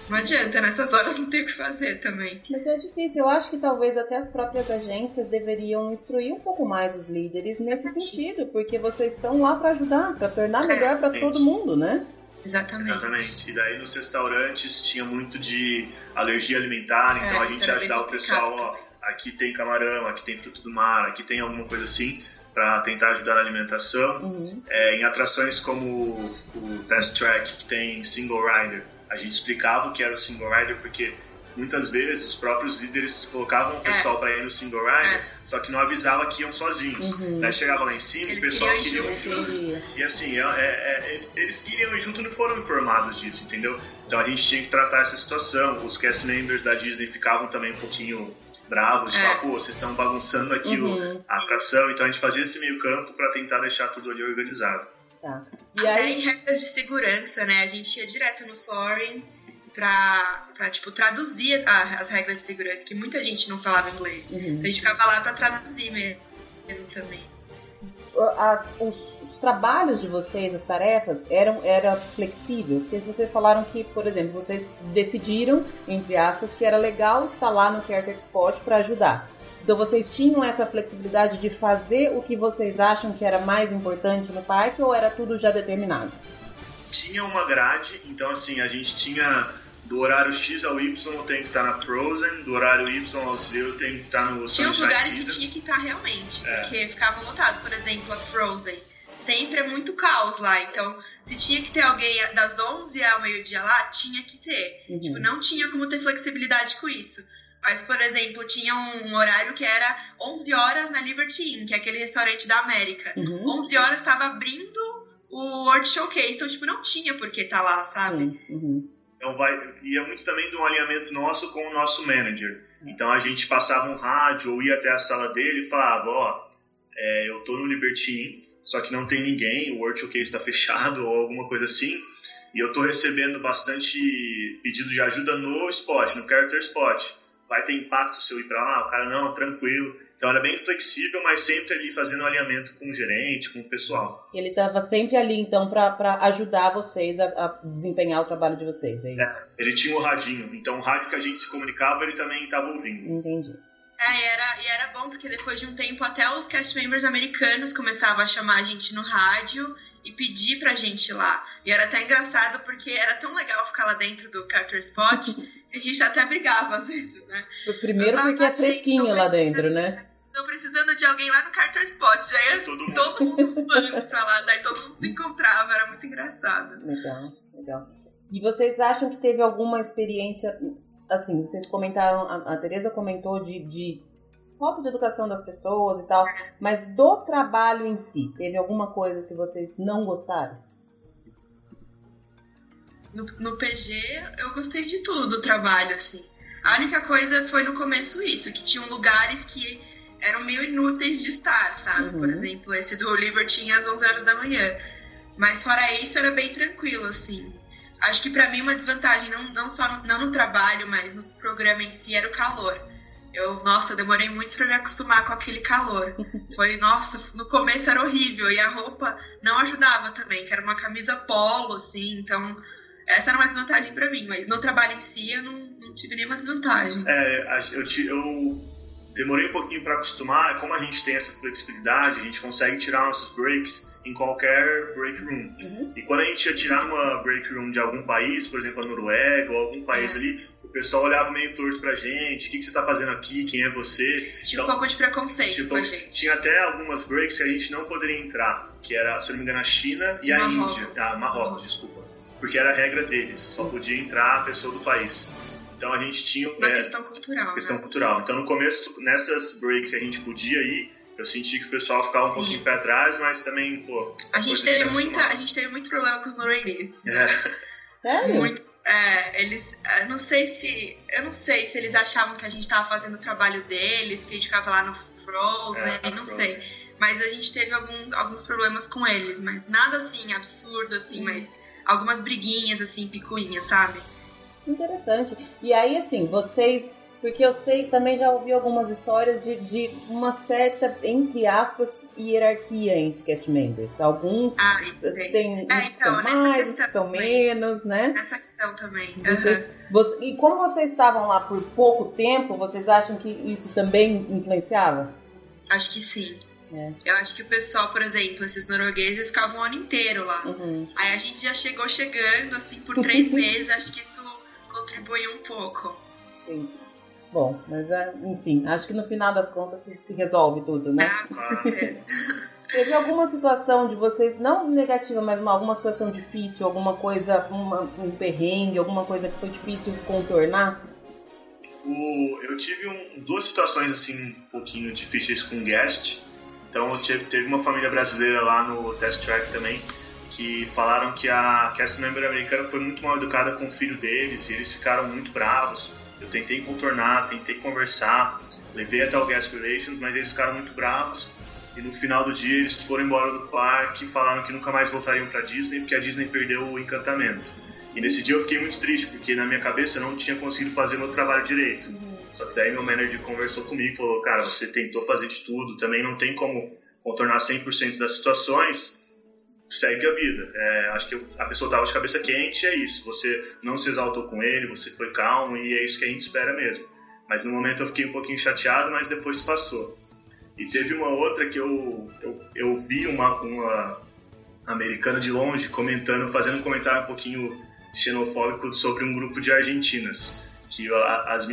não adianta, nessas horas não ter o que fazer também. Mas é difícil. Eu acho que talvez até as próprias agências deveriam instruir um pouco mais os líderes nesse sentido, porque vocês estão lá para ajudar, para tornar melhor para todo mundo, né? Exatamente. Exatamente. E daí nos restaurantes tinha muito de alergia alimentar, então é, a gente ajudava o pessoal, ó, aqui tem camarão, aqui tem fruto do mar, aqui tem alguma coisa assim, para tentar ajudar na alimentação. Uhum. É, em atrações como o Test Track, que tem Single Rider, a gente explicava o que era o Single Rider, porque muitas vezes os próprios líderes colocavam o é. pessoal é. para ir no single rider, é. só que não avisava que iam sozinhos. Uhum. Daí chegava lá em cima, eles o pessoal queria ir junto. E assim, é, é, é, eles queriam ir junto e não foram informados disso, entendeu? Então a gente tinha que tratar essa situação. Os cast members da Disney ficavam também um pouquinho bravos, de é. falar, pô, vocês estão bagunçando aqui uhum. o, a atração, então a gente fazia esse meio campo para tentar deixar tudo ali organizado. Tá. E aí... em regras de segurança, né, a gente ia direto no Soaring pra, pra tipo, traduzir a, as regras de segurança, que muita gente não falava inglês. Uhum. Então a gente ficava lá pra traduzir mesmo também as, os, os, trabalhos de vocês, as tarefas, eram era flexível? Porque vocês falaram que, por exemplo, vocês decidiram, entre aspas, que era legal estar lá no Character Spot para ajudar. Então vocês tinham essa flexibilidade de fazer o que vocês acham que era mais importante no parque ou era tudo já determinado? Tinha uma grade, então assim, a gente tinha do horário X ao Y tem que estar na Frozen, do horário Y ao Z tem que estar no Tinha os lugares Seasons. que tinha que estar realmente, é. porque ficavam lotados. Por exemplo, a Frozen. Sempre é muito caos lá, então se tinha que ter alguém das 11 ao meio-dia lá, tinha que ter. Uhum. Tipo, não tinha como ter flexibilidade com isso. Mas, por exemplo, tinha um horário que era 11 horas na Liberty Inn, que é aquele restaurante da América. Uhum. 11 horas estava abrindo o World Showcase, então, tipo, não tinha por que estar tá lá, sabe? Uhum. Então vai, ia muito também de um alinhamento nosso com o nosso manager. Então a gente passava um rádio ou ia até a sala dele e falava, ó, é, eu tô no Libertine, só que não tem ninguém, o World Showcase está fechado ou alguma coisa assim, e eu tô recebendo bastante pedido de ajuda no spot, no character spot. Vai ter impacto se eu ir para lá? O cara, não, tranquilo. Então era bem flexível, mas sempre ali fazendo alinhamento com o gerente, com o pessoal. Ele estava sempre ali, então, para ajudar vocês a, a, desempenhar o trabalho de vocês, é isso? É, ele tinha o radinho, então o rádio que a gente se comunicava, ele também estava ouvindo. Entendi. É, e era, e era bom porque depois de um tempo até os cast members americanos começavam a chamar a gente no rádio e pedir pra gente ir lá. E era até engraçado porque era tão legal ficar lá dentro do Carter Spot que a gente até brigava às vezes, né? O primeiro porque é fresquinho lá dentro, né? Tô precisando de alguém lá no Carter Spot. Já ia todo mundo, todo mundo pra lá, daí todo mundo encontrava, era muito engraçado. Legal, legal. E vocês acham que teve alguma experiência, assim, vocês comentaram, a, a Tereza comentou de, de falta de educação das pessoas e tal, mas do trabalho em si, teve alguma coisa que vocês não gostaram? No, no PG, eu gostei de tudo do trabalho, assim. A única coisa foi no começo isso, que tinham lugares que eram meio inúteis de estar, sabe? Uhum. Por exemplo, esse do Liberty às 11 horas da manhã. Mas fora isso, era bem tranquilo, assim. Acho que para mim uma desvantagem, não, não só no, não no trabalho, mas no programa em si, era o calor. Eu, nossa, eu demorei muito para me acostumar com aquele calor. Foi, nossa, no começo era horrível. E a roupa não ajudava também, que era uma camisa polo, assim, então essa era uma desvantagem para mim. Mas no trabalho em si, eu não, não tive nenhuma desvantagem. É, eu, eu demorei um pouquinho para acostumar, como a gente tem essa flexibilidade, a gente consegue tirar nossos breaks em qualquer break room. Uhum. E quando a gente ia tirar uma break room de algum país, por exemplo, a Noruega ou algum país é. ali, o pessoal olhava meio torto pra gente, o que, que você tá fazendo aqui, quem é você? Tinha então, um pouco de preconceito tipo, gente. Tinha até algumas breaks que a gente não poderia entrar, que era, se não me engano, a China e a Índia. Ah, Marrocos, Marrocos, desculpa. Porque era a regra deles, só podia entrar a pessoa do país. Então a gente tinha. Uma é, questão cultural. Questão né? cultural. Então no começo, nessas breaks a gente podia ir, eu senti que o pessoal ficava um Sim. pouquinho pé atrás, mas também, pô. A gente, teve muita, a gente teve muito problema com os noruegueses. É. Sério? Muito. É, eles. Eu não sei se. Eu não sei se eles achavam que a gente tava fazendo o trabalho deles, que a gente ficava lá no Frozen, é, não Frozen. sei. Mas a gente teve alguns, alguns problemas com eles, mas nada assim absurdo, assim, hum. mas algumas briguinhas, assim, picuinhas, sabe? Interessante. E aí, assim, vocês. Porque eu sei, também já ouvi algumas histórias de, de uma certa, entre aspas, hierarquia entre cast members. Alguns ah, têm é, uns que então, são mais, uns que são também. menos, né? Nessa questão também. Vocês, uhum. você, e como vocês estavam lá por pouco tempo, vocês acham que isso também influenciava? Acho que sim. É. Eu acho que o pessoal, por exemplo, esses noruegueses ficavam o ano inteiro lá. Uhum. Aí a gente já chegou chegando, assim, por três meses. Acho que isso contribui um pouco. Sim. Bom, mas é, enfim, acho que no final das contas se, se resolve tudo, né? Ah. Teve alguma situação de vocês, não negativa, mas uma, alguma situação difícil, alguma coisa, uma, um perrengue, alguma coisa que foi difícil contornar? O, eu tive um, duas situações assim um pouquinho difíceis com guest. Então tive, teve uma família brasileira lá no test track também que falaram que a cast member americana foi muito mal educada com o filho deles e eles ficaram muito bravos. Eu tentei contornar, tentei conversar, levei até o Guest Relations, mas eles ficaram muito bravos. E no final do dia eles foram embora do parque e falaram que nunca mais voltariam para Disney porque a Disney perdeu o encantamento. E nesse dia eu fiquei muito triste porque na minha cabeça eu não tinha conseguido fazer meu trabalho direito. Uhum. Só que daí meu manager conversou comigo e falou: Cara, você tentou fazer de tudo, também não tem como contornar 100% das situações, segue a vida. É, acho que a pessoa estava de cabeça quente, é isso. Você não se exaltou com ele, você foi calmo e é isso que a gente espera mesmo. Mas no momento eu fiquei um pouquinho chateado, mas depois passou. E teve uma outra que eu, eu, eu vi uma, uma americana de longe comentando, fazendo um comentário um pouquinho xenofóbico sobre um grupo de argentinas. Que as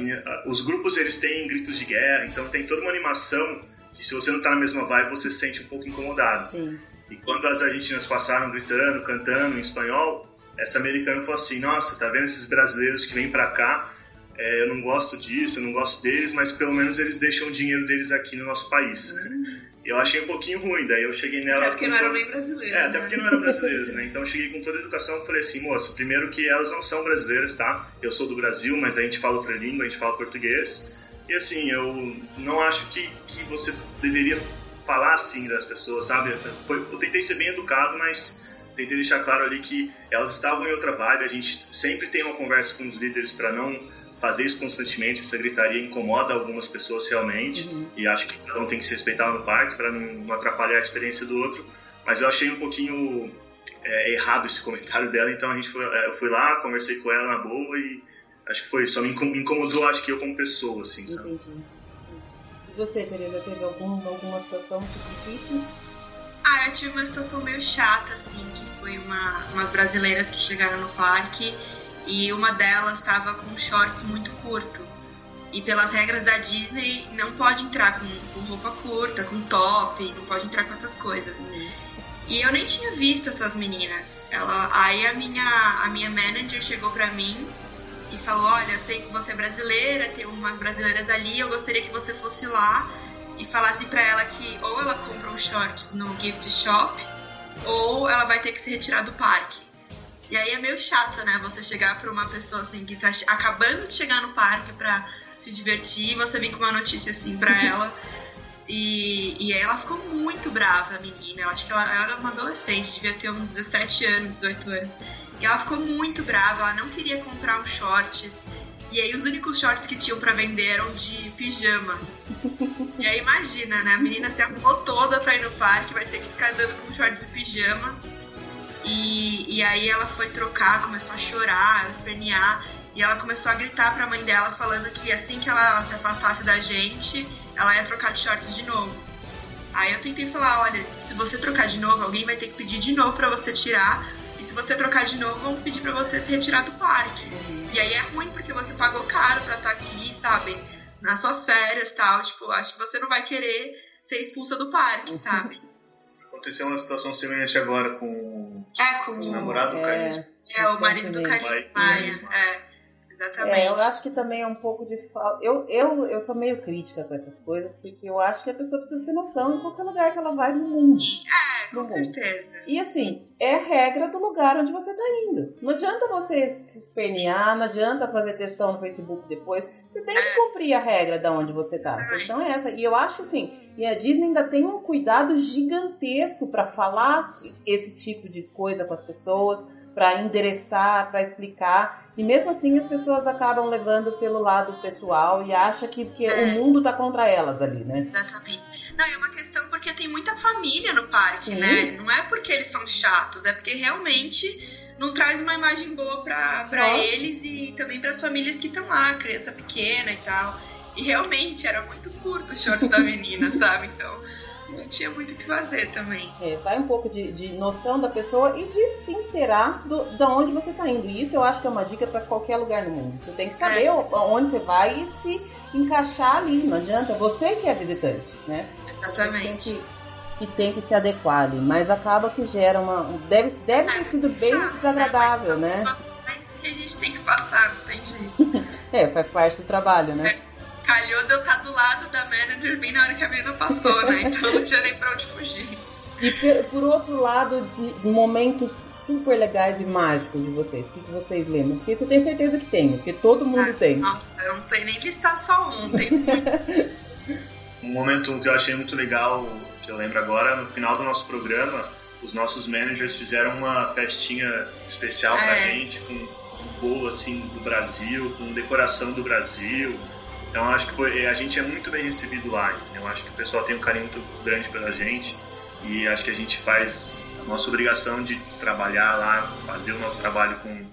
os grupos eles têm gritos de guerra, então tem toda uma animação que se você não está na mesma vibe você se sente um pouco incomodado. Sim. E quando as argentinas passaram gritando, cantando em espanhol, essa americana falou assim: Nossa, tá vendo esses brasileiros que vêm para cá? É, eu não gosto disso, eu não gosto deles, mas pelo menos eles deixam o dinheiro deles aqui no nosso país. Uhum. Eu achei um pouquinho ruim, daí eu cheguei nela. Até porque não eram nem brasileiros. É, até porque não eram brasileiros, né? Então eu cheguei com toda a educação e falei assim: moça, primeiro que elas não são brasileiras, tá? Eu sou do Brasil, mas a gente fala outra língua, a gente fala português. E assim, eu não acho que, que você deveria falar assim das pessoas, sabe? Eu tentei ser bem educado, mas tentei deixar claro ali que elas estavam em outra vibe. A gente sempre tem uma conversa com os líderes para não fazer isso constantemente. Essa gritaria incomoda algumas pessoas realmente. Uhum. E acho que cada um tem que se respeitar no parque para não atrapalhar a experiência do outro. Mas eu achei um pouquinho é, errado esse comentário dela, então a gente foi, é, eu fui lá, conversei com ela na boa e acho que foi só me incomodou, acho que eu como pessoa, assim, sabe? Entendi. E você, Tereza, teve algum, alguma situação difícil? Ah, eu tive uma situação meio chata, assim, que foi uma, umas brasileiras que chegaram no parque e uma delas estava com shorts muito curto. E pelas regras da Disney, não pode entrar com, com roupa curta, com top, não pode entrar com essas coisas. Uhum. E eu nem tinha visto essas meninas. Ela, aí a minha, a minha manager chegou pra mim e falou: Olha, eu sei que você é brasileira, tem umas brasileiras ali, eu gostaria que você fosse lá e falasse pra ela que ou ela compra uns shorts no gift shop ou ela vai ter que se retirar do parque. E aí é meio chato, né? Você chegar pra uma pessoa assim que tá acabando de chegar no parque pra se divertir e você vir com uma notícia assim pra ela. E, e ela ficou muito brava, a menina. Eu acho que ela, ela era uma adolescente, devia ter uns 17 anos, 18 anos. E ela ficou muito brava, ela não queria comprar os shorts. E aí os únicos shorts que tinham para vender eram de pijama. e aí imagina, né? A menina se arrumou toda pra ir no parque, vai ter que ficar andando com shorts de pijama. E, e aí ela foi trocar, começou a chorar, a espernear. E ela começou a gritar pra mãe dela, falando que assim que ela se afastasse da gente, ela ia trocar de shorts de novo. Aí eu tentei falar, olha, se você trocar de novo, alguém vai ter que pedir de novo para você tirar, se você trocar de novo, vão pedir pra você se retirar do parque. Uhum. E aí é ruim porque você pagou caro pra estar tá aqui, sabe? Nas suas férias e tal. Tipo, acho que você não vai querer ser expulsa do parque, sabe? Aconteceu uma situação semelhante agora com, é, com o namorado do Carlinhos. É, o marido do Carlinhos Maia. É. Exatamente. É, eu acho que também é um pouco de falta. Eu, eu, eu sou meio crítica com essas coisas, porque eu acho que a pessoa precisa ter noção em qualquer lugar que ela vai no mundo. É, com certeza. E assim, é regra do lugar onde você está indo. Não adianta você se espernear, não adianta fazer testão no Facebook depois. Você tem que é. cumprir a regra de onde você está. A questão é essa. E eu acho assim, e a Disney ainda tem um cuidado gigantesco para falar esse tipo de coisa com as pessoas, para endereçar, para explicar. E mesmo assim as pessoas acabam levando pelo lado pessoal e acham que, que é. o mundo tá contra elas ali, né? Exatamente. Não, é uma questão porque tem muita família no parque, Sim. né? Não é porque eles são chatos, é porque realmente não traz uma imagem boa pra eles e também para as famílias que estão lá, criança pequena e tal. E realmente era muito curto o short da menina, sabe? Então não tinha muito o que fazer também. É, vai um pouco de, de noção da pessoa e de se inteirar do, de onde você está indo. E isso eu acho que é uma dica para qualquer lugar no mundo. Você tem que saber é. onde você vai e se encaixar ali. Não adianta, você que é visitante, né? Exatamente. Tem que, que tem que se adequar ali. Mas acaba que gera uma. Deve, deve ter é, sido bem chato, desagradável, né? Mas que a gente tem que passar, não tem jeito. é, faz parte do trabalho, né? Calhou de eu estar do lado da manager bem na hora que a menina passou, né? Então não tinha nem pra onde fugir. E por outro lado, de momentos super legais e mágicos de vocês, o que, que vocês lembram? Porque você tem certeza que tem, porque todo mundo ah, tem. Nossa, eu não sei nem listar só um, tem um momento que eu achei muito legal, que eu lembro agora, no final do nosso programa, os nossos managers fizeram uma festinha especial pra é. gente, com um bolo assim do Brasil, com decoração do Brasil. Então acho que foi, a gente é muito bem recebido lá. Eu acho que o pessoal tem um carinho muito grande pela gente e acho que a gente faz a nossa obrigação de trabalhar lá, fazer o nosso trabalho com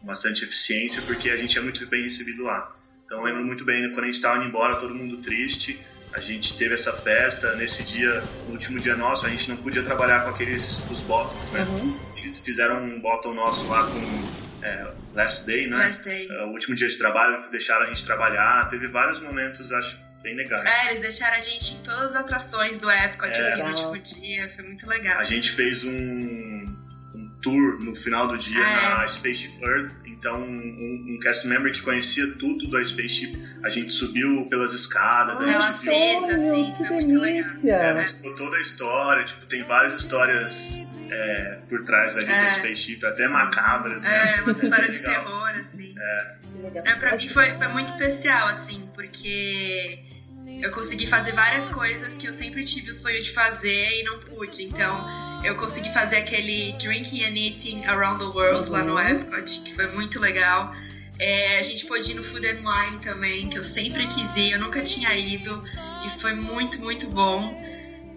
bastante eficiência, porque a gente é muito bem recebido lá. Então eu lembro muito bem quando a gente estava indo embora, todo mundo triste. A gente teve essa festa nesse dia, no último dia nosso, a gente não podia trabalhar com aqueles os bottoms, né? Uhum. Eles fizeram um bottom nosso lá com é, Last Day, né? Last Day. É, o último dia de trabalho, deixaram a gente trabalhar. Teve vários momentos, acho, bem legais. É, eles deixaram a gente em todas as atrações do Epcot é. assim, no último dia. Foi muito legal. A gente fez um, um tour no final do dia ah, na é. Spaceship Earth então, um, um, cast member que conhecia tudo da Spaceship, a gente subiu pelas escadas, a gente viu. Assim, que delícia! É, toda a história, tipo, tem várias histórias é, por trás ali é. da Spaceship, até macabras, né? É, uma história de terror, assim. É. é pra mim foi, foi muito especial, assim, porque eu consegui fazer várias coisas que eu sempre tive o sonho de fazer e não pude. Então, eu consegui fazer aquele Drinking and Eating Around the World uhum. lá no uhum. Epcot, que foi muito legal. É, a gente pôde ir no Food and Wine também, que eu sempre quis ir, eu nunca tinha ido, e foi muito, muito bom.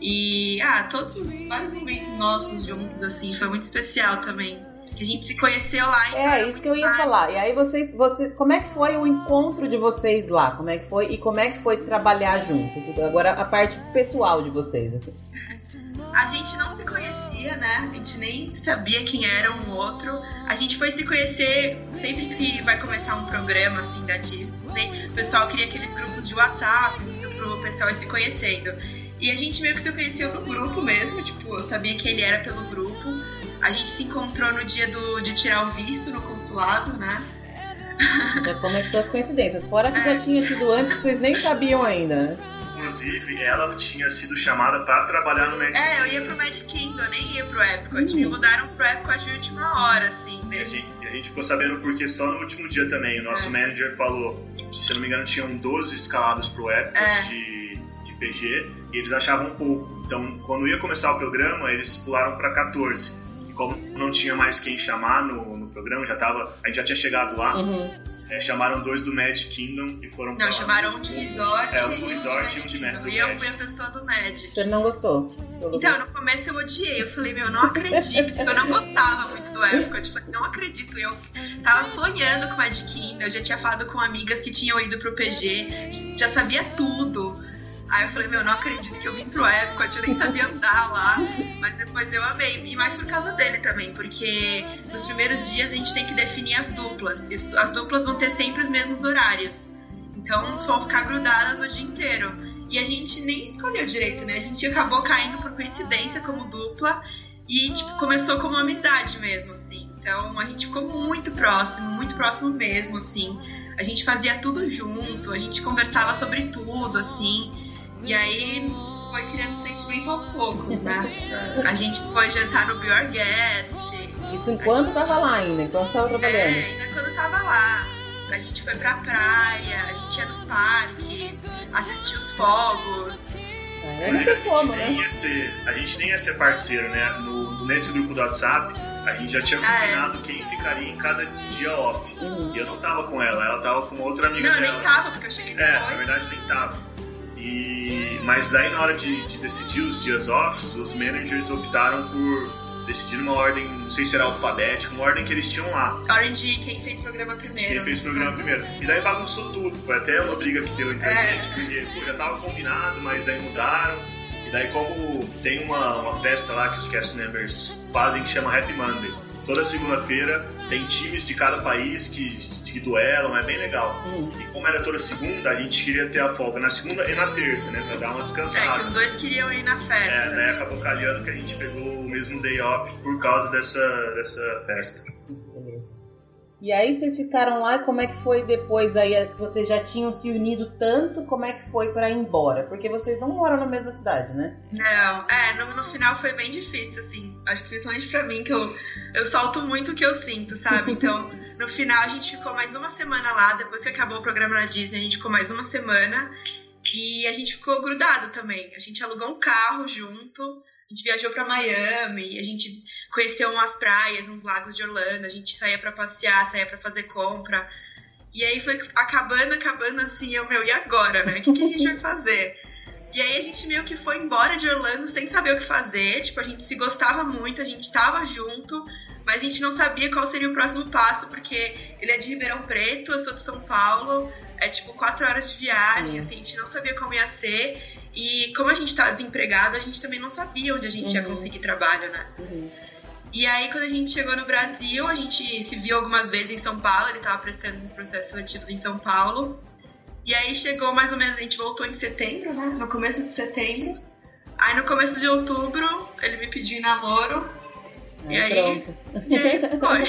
E, ah, todos os vários momentos nossos juntos, assim, foi muito especial também. A gente se conheceu lá. Então é, isso que eu ia falar. E aí vocês, vocês, como é que foi o encontro de vocês lá? Como é que foi e como é que foi trabalhar junto? Agora a parte pessoal de vocês, assim. A gente não se conhecia, né? A gente nem sabia quem era um outro. A gente foi se conhecer sempre que vai começar um programa assim da Disney. O pessoal cria aqueles grupos de WhatsApp pro pessoal ir se conhecendo. E a gente meio que se conheceu no grupo mesmo, tipo, eu sabia que ele era pelo grupo. A gente se encontrou no dia do, de tirar o visto no consulado, né? Já começou as coincidências. Fora que é. já tinha tido antes que vocês nem sabiam ainda? Inclusive, ela tinha sido chamada para trabalhar no Magic É, eu ia pro Magic Kingdom, eu nem ia pro Epcot. Hum. Me mudaram pro Epcot de última hora, assim. Né? E a, gente, a gente ficou sabendo porque só no último dia também. O nosso é. manager falou que, se eu não me engano, tinham 12 escalados pro Epcot é. de, de PG e eles achavam pouco. Então, quando ia começar o programa, eles pularam para 14 como não tinha mais quem chamar no, no programa, já tava, a gente já tinha chegado lá, uhum. é, chamaram dois do Magic Kingdom e foram Não, pra, chamaram um de resort, é, um do resort e um de Magic. E eu fui a pessoa do Magic. Você não gostou? Então, no começo eu odiei, eu falei, meu, não acredito, eu não gostava muito do Epcot, eu falei, não acredito, eu tava sonhando com o Magic Kingdom, eu já tinha falado com amigas que tinham ido pro PG, já sabia tudo. Aí eu falei, meu, não acredito que eu vim pro Epcot, eu nem sabia andar lá. Mas depois eu amei. E mais por causa dele também, porque nos primeiros dias a gente tem que definir as duplas. As duplas vão ter sempre os mesmos horários. Então vão ficar grudadas o dia inteiro. E a gente nem escolheu direito, né? A gente acabou caindo por coincidência como dupla e tipo, começou como amizade mesmo, assim. Então a gente ficou muito próximo, muito próximo mesmo, assim a gente fazia tudo junto, a gente conversava sobre tudo, assim. E aí foi criando sentimento aos poucos, né? A gente foi jantar no Be Your Guest. Isso enquanto tava lá ainda, enquanto tava trabalhando. É, ainda quando tava lá. A gente foi pra praia, a gente ia nos parques, assistia os fogos. É, não tem como, né? Ser, a gente nem ia ser parceiro, né? No, nesse grupo do WhatsApp, a gente já tinha ah, é. combinado quem ficaria em cada dia off. Uhum. E eu não tava com ela, ela tava com outra amiga não, dela. Não, nem tava, porque eu cheguei depois. É, na verdade nem tava. E, mas daí na hora de, de decidir os dias off, os managers optaram por decidir uma ordem, não sei se era alfabética, uma ordem que eles tinham lá. Ordem de quem fez programa primeiro. Quem fez programa primeiro. E daí bagunçou tudo. Foi até uma briga que deu entre é. a gente, porque já tava combinado, mas daí mudaram. E daí como tem uma, uma festa lá que os cast members fazem que chama Happy Monday. Toda segunda-feira tem times de cada país que, que duelam, é bem legal. Hum. E como era toda segunda, a gente queria ter a folga na segunda e na terça, né? Pra dar uma descansada. É, que os dois queriam ir na festa. É, né? Acabou calhando que a gente pegou o mesmo day off por causa dessa, dessa festa. E aí vocês ficaram lá, como é que foi depois aí? Vocês já tinham se unido tanto, como é que foi para ir embora? Porque vocês não moram na mesma cidade, né? Não, é, no, no final foi bem difícil, assim. Acho que principalmente pra mim, que eu, eu solto muito o que eu sinto, sabe? Então, no final a gente ficou mais uma semana lá, depois que acabou o programa na Disney, a gente ficou mais uma semana. E a gente ficou grudado também. A gente alugou um carro junto, a gente viajou para Miami, a gente conheceu umas praias, uns lagos de Orlando, a gente saía para passear, saía para fazer compra. E aí foi acabando, acabando assim, eu, meu, e agora, né? O que, que a gente vai fazer? E aí a gente meio que foi embora de Orlando sem saber o que fazer. Tipo, a gente se gostava muito, a gente tava junto, mas a gente não sabia qual seria o próximo passo, porque ele é de Ribeirão Preto, eu sou de São Paulo, é tipo quatro horas de viagem, Sim. assim, a gente não sabia como ia ser. E como a gente tá desempregado, a gente também não sabia onde a gente uhum. ia conseguir trabalho, né? Uhum. E aí, quando a gente chegou no Brasil, a gente se viu algumas vezes em São Paulo, ele tava prestando uns processos seletivos em São Paulo. E aí chegou mais ou menos, a gente voltou em setembro, né? No começo de setembro. Aí no começo de outubro, ele me pediu namoro. E aí, pronto. E aí foi.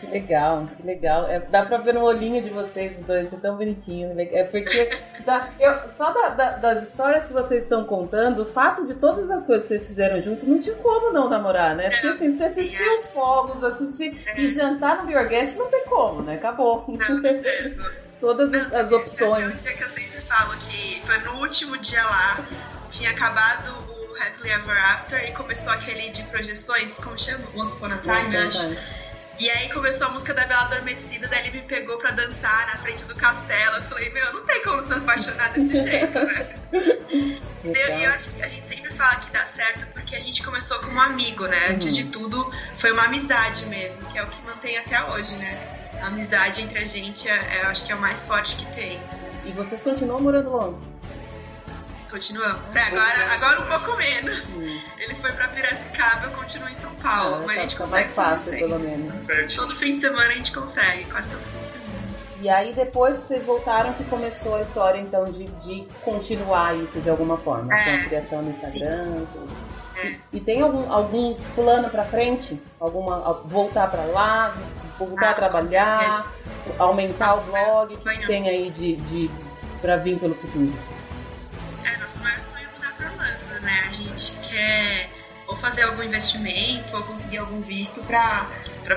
que legal, que legal. É, dá pra ver no olhinho de vocês, os dois, é tão bonitinho. É porque dá, eu, só da, da, das histórias que vocês estão contando, o fato de todas as coisas que vocês fizeram junto, não tinha como não namorar, né? Porque assim, você assistir os fogos, assistir é. e jantar no Biorguest, não tem como, né? Acabou. Todas as, as opções. É que eu sempre falo que foi no último dia lá, tinha acabado Happily Ever After e começou aquele de projeções, como chama? Once Upon a Time, né? E aí começou a música da Bela Adormecida, daí ele me pegou pra dançar na frente do castelo. Eu falei, meu, não tem como se apaixonar desse jeito, né? e eu acho que a gente sempre fala que dá certo porque a gente começou como amigo, né? Uhum. Antes de tudo, foi uma amizade mesmo, que é o que mantém até hoje, né? A amizade entre a gente, é, é, eu acho que é o mais forte que tem. E vocês continuam morando longe? Continuamos. É, agora, agora um pouco menos. Hum. Ele foi pra Piracicaba, eu continuo em São Paulo. Ah, mas tá, a gente consegue. mais fácil, pelo menos. Todo fim de semana a gente consegue, quase todo fim de semana. E aí, depois que vocês voltaram, que começou a história, então, de, de continuar isso de alguma forma. É, com a criação no Instagram, tudo. É. E tem algum, algum plano pra frente? Alguma, voltar pra lá, voltar ah, a trabalhar, aumentar o blog? O que tem aí de, de pra vir pelo futuro? Né? A gente quer ou fazer algum investimento ou conseguir algum visto para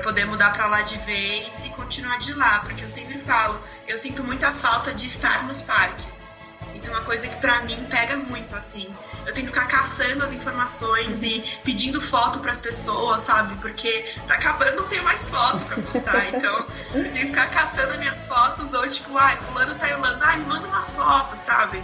poder mudar para lá de vez e continuar de lá, porque eu sempre falo, eu sinto muita falta de estar nos parques. Isso é uma coisa que para mim pega muito, assim. Eu tenho que ficar caçando as informações e pedindo foto para as pessoas, sabe? Porque tá acabando, não tenho mais foto para postar. Então, eu tenho que ficar caçando as minhas fotos ou tipo, ai, ah, fulano tá em Holanda, ai, manda umas fotos, sabe?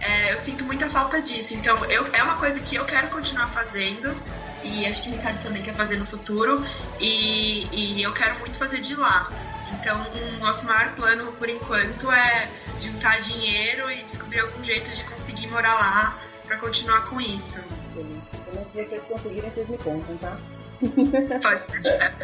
É, eu sinto muita falta disso. Então, eu, é uma coisa que eu quero continuar fazendo. E acho que o Ricardo também quer fazer no futuro. E, e eu quero muito fazer de lá. Então, o nosso maior plano por enquanto é juntar dinheiro e descobrir algum jeito de conseguir morar lá para continuar com isso. Então, se vocês conseguirem, vocês me contam, tá? Pode deixar.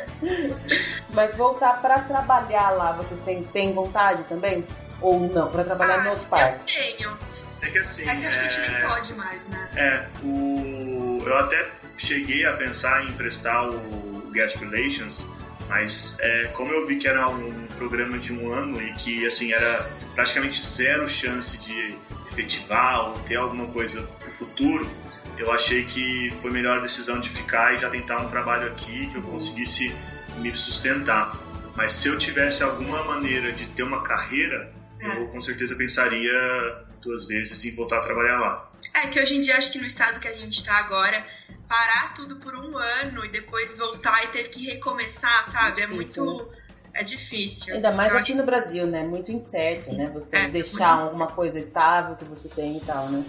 Mas voltar para trabalhar lá, vocês têm, têm vontade também? Ou não? Para trabalhar ah, nos parques? Eu tenho. É que assim. É que acho é... que a gente nem é, pode mais, né? É, o... eu até cheguei a pensar em emprestar o Guest Relations, mas é, como eu vi que era um programa de um ano e que assim era praticamente zero chance de efetivar ou ter alguma coisa pro futuro, eu achei que foi melhor a decisão de ficar e já tentar um trabalho aqui que eu conseguisse me sustentar. Mas se eu tivesse alguma maneira de ter uma carreira. Eu com certeza pensaria duas vezes e voltar a trabalhar lá. É que hoje em dia acho que no estado que a gente está agora, parar tudo por um ano e depois voltar e ter que recomeçar, sabe? É, difícil, é muito. Né? É difícil. Ainda mais aqui no Brasil, né? Muito incerto, né? Você é, deixar alguma coisa estável que você tem e tal, né?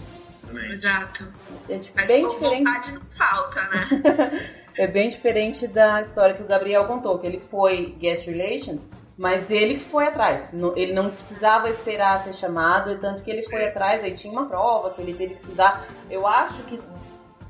Exato. É Mas bem diferente. vontade não falta, né? é bem diferente da história que o Gabriel contou, que ele foi guest relation mas ele foi atrás, ele não precisava esperar ser chamado, tanto que ele foi atrás, aí tinha uma prova que ele teve que estudar. Eu acho que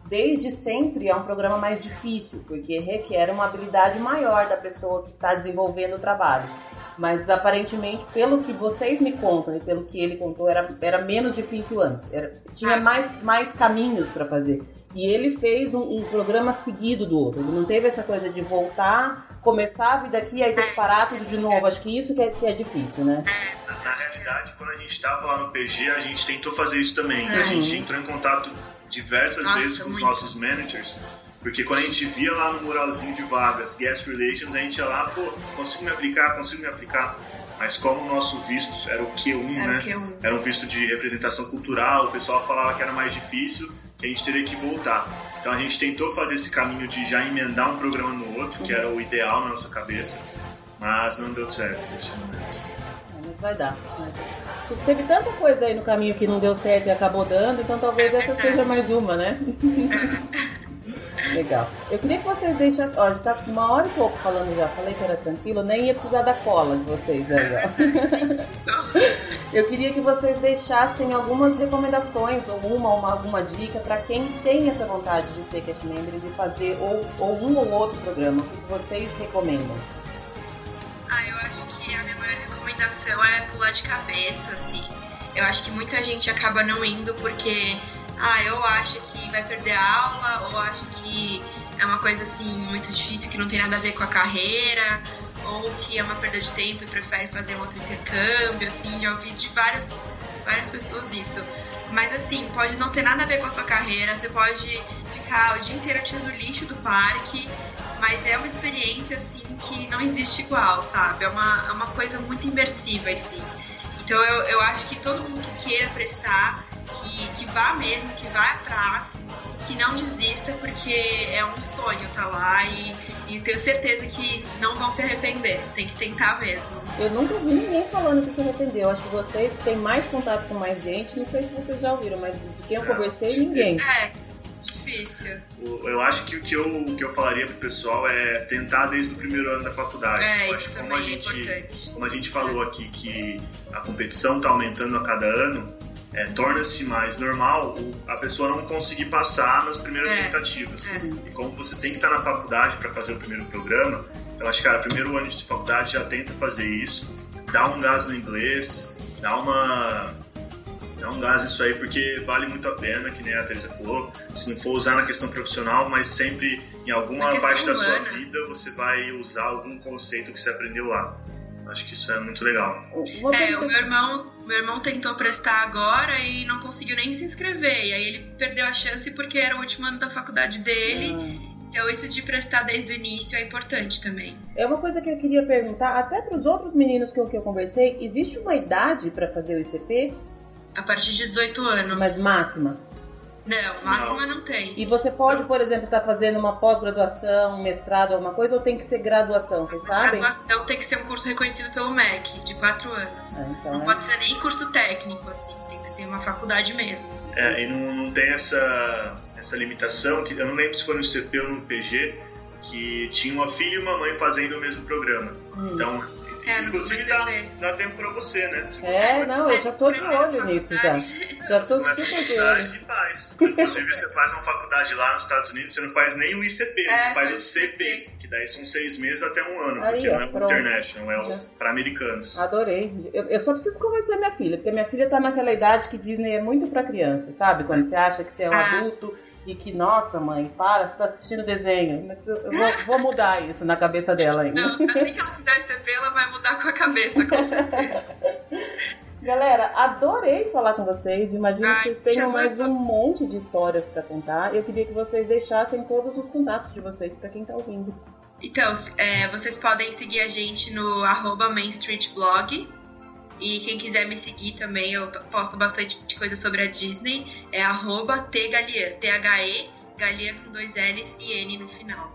desde sempre é um programa mais difícil, porque requer uma habilidade maior da pessoa que está desenvolvendo o trabalho. Mas aparentemente, pelo que vocês me contam e pelo que ele contou, era, era menos difícil antes. Era, tinha ah. mais, mais caminhos para fazer. E ele fez um, um, programa seguido do outro. Ele não teve essa coisa de voltar, começar a vida aqui, aí ter que parar tudo de novo. Acho que isso que é, que é difícil, né? Na, realidade, quando a gente estava lá no PG, a gente tentou fazer isso também. Uhum. A gente entrou em contato diversas Nossa, vezes com muito. os nossos managers. Porque quando a gente via lá no muralzinho de vagas, guest relations, a gente ia lá, pô, consigo me aplicar, consigo me aplicar. mas como o nosso visto era o Q1, era né? Q1. Era um visto de representação cultural, o pessoal falava que era mais difícil, que a gente teria que voltar. Então a gente tentou fazer esse caminho de já emendar um programa no outro, que era o ideal na nossa cabeça, mas não deu certo nesse momento. Vai dar. Teve tanta coisa aí no caminho que não deu certo e acabou dando, então talvez essa seja mais uma, né? Legal. Eu queria que vocês deixassem. Ó, a gente tá uma hora e pouco falando já. Falei que era tranquilo, nem ia precisar da cola de vocês aí, ó. Eu queria que vocês deixassem algumas recomendações, ou uma, uma alguma dica para quem tem essa vontade de ser cast member de fazer ou, ou um ou outro programa. O que vocês recomendam? Ah, eu acho que a minha maior recomendação é pular de cabeça, assim. Eu acho que muita gente acaba não indo porque ah, eu acho que vai perder a aula, ou acho que é uma coisa assim muito difícil que não tem nada a ver com a carreira, ou que é uma perda de tempo e prefere fazer um outro intercâmbio, assim, já ouvi de várias, várias pessoas isso. Mas assim, pode não ter nada a ver com a sua carreira, você pode ficar o dia inteiro tirando lixo do parque, mas é uma experiência assim que não existe igual, sabe? É uma, é uma coisa muito imersiva, assim. Então eu, eu acho que todo mundo que queira prestar que, que vá mesmo, que vá atrás, que não desista, porque é um sonho estar tá lá e, e tenho certeza que não vão se arrepender. Tem que tentar mesmo. Eu nunca vi ninguém falando que se arrependeu. Acho que vocês têm mais contato com mais gente. Não sei se vocês já ouviram, mas de quem eu conversei, ninguém. É, difícil. Eu acho que o que eu, o que eu falaria pro pessoal é tentar desde o primeiro ano da faculdade. É, isso como a é gente, importante. Como a gente falou aqui que a competição está aumentando a cada ano, é, torna-se mais normal a pessoa não conseguir passar nas primeiras é. tentativas. É. E como você tem que estar na faculdade para fazer o primeiro programa, eu acho que, cara, primeiro ano de faculdade já tenta fazer isso, dá um gás no inglês, dá uma. Dá um gás nisso aí porque vale muito a pena, que nem a Teresa falou. Se não for usar na questão profissional, mas sempre em alguma parte da sua vida você vai usar algum conceito que você aprendeu lá. Acho que isso é muito legal. É, o meu irmão, meu irmão tentou prestar agora e não conseguiu nem se inscrever. E aí ele perdeu a chance porque era o último ano da faculdade dele. Ah. Então isso de prestar desde o início é importante também. É uma coisa que eu queria perguntar, até para os outros meninos com que eu conversei, existe uma idade para fazer o ICP? A partir de 18 anos. Mas máxima? Não, máxima não. não tem. E você pode, por exemplo, estar tá fazendo uma pós-graduação, um mestrado, alguma coisa, ou tem que ser graduação, vocês sabem? Graduação tem que ser um curso reconhecido pelo MEC, de quatro anos. Ah, então, não é. pode ser nem curso técnico, assim, tem que ser uma faculdade mesmo. É, e não, não tem essa, essa limitação, que eu não lembro se foi no CP ou no PG, que tinha uma filha e uma mãe fazendo o mesmo programa. Hum. Então, é, Inclusive dá, dá tempo pra você, né? Se é, não, eu já tô de olho nisso já. Já tô super de olho. Faz. Inclusive você faz uma faculdade lá nos Estados Unidos, você não faz nem o ICP, é, você faz o CP, que daí são seis meses até um ano, Aí, porque ó, não é o international, é para americanos. Adorei. Eu, eu, só preciso convencer minha filha, porque minha filha tá naquela idade que Disney é muito pra criança, sabe? Quando você acha que você é um ah. adulto e que, nossa, mãe, para, você tá assistindo desenho. Eu vou, vou mudar isso na cabeça dela ainda. Não, assim que ela fizer CP, ela vai mudar com a cabeça, com certeza. Galera, adorei falar com vocês. Imagino Ai, que vocês tenham mais um monte de histórias para contar. Eu queria que vocês deixassem todos os contatos de vocês para quem tá ouvindo. Então, é, vocês podem seguir a gente no arroba Main Street Blog, e quem quiser me seguir também, eu posto bastante coisa sobre a Disney. É arroba tgalian, T-H-E, Galia com dois L's e N no final.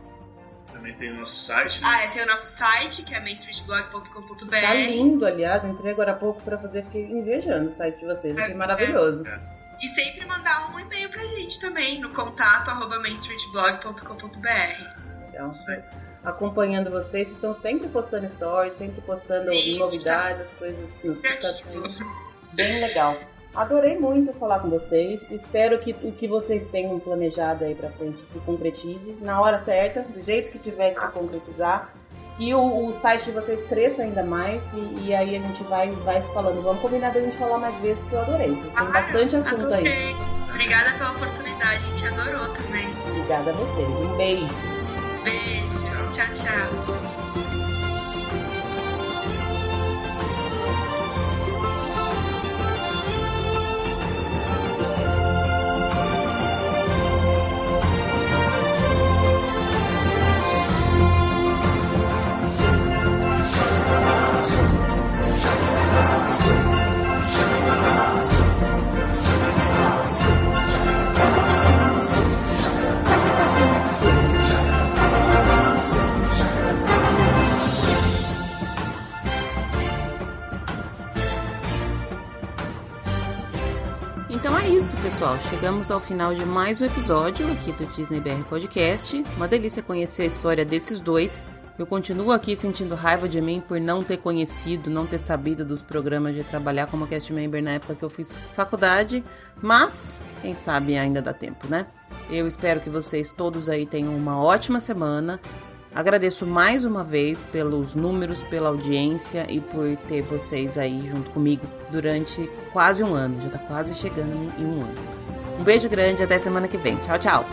Também tem o nosso site. Né? Ah, é, tem o nosso site, que é mainstreetblog.com.br. Tá lindo, aliás, entrei agora há pouco pra fazer, fiquei invejando o site de vocês, achei é, maravilhoso. É. E sempre mandar um e-mail pra gente também, no contato arroba mainstreetblog.com.br. Então, certo acompanhando vocês. Vocês estão sempre postando stories, sempre postando Sim, novidades, coisas, notificações. Bem legal. Adorei muito falar com vocês. Espero que o que vocês tenham planejado aí pra frente se concretize na hora certa, do jeito que tiver que se concretizar. Que o, o site de vocês cresça ainda mais e, e, aí a gente vai, vai se falando. Vamos combinar de a gente falar mais vezes, porque eu adorei. Tem ah, bastante assunto adorei. aí. Obrigada pela oportunidade, a gente adorou também. Obrigada a vocês. Um beijo. Beijo. Tchau, tchau. Então é isso, pessoal. Chegamos ao final de mais um episódio aqui do Disney BR Podcast. Uma delícia conhecer a história desses dois. Eu continuo aqui sentindo raiva de mim por não ter conhecido, não ter sabido dos programas de trabalhar como cast member na época que eu fiz faculdade, mas quem sabe ainda dá tempo, né? Eu espero que vocês todos aí tenham uma ótima semana. Agradeço mais uma vez pelos números, pela audiência e por ter vocês aí junto comigo durante quase um ano. Já tá quase chegando em um ano. Um beijo grande, até semana que vem. Tchau, tchau!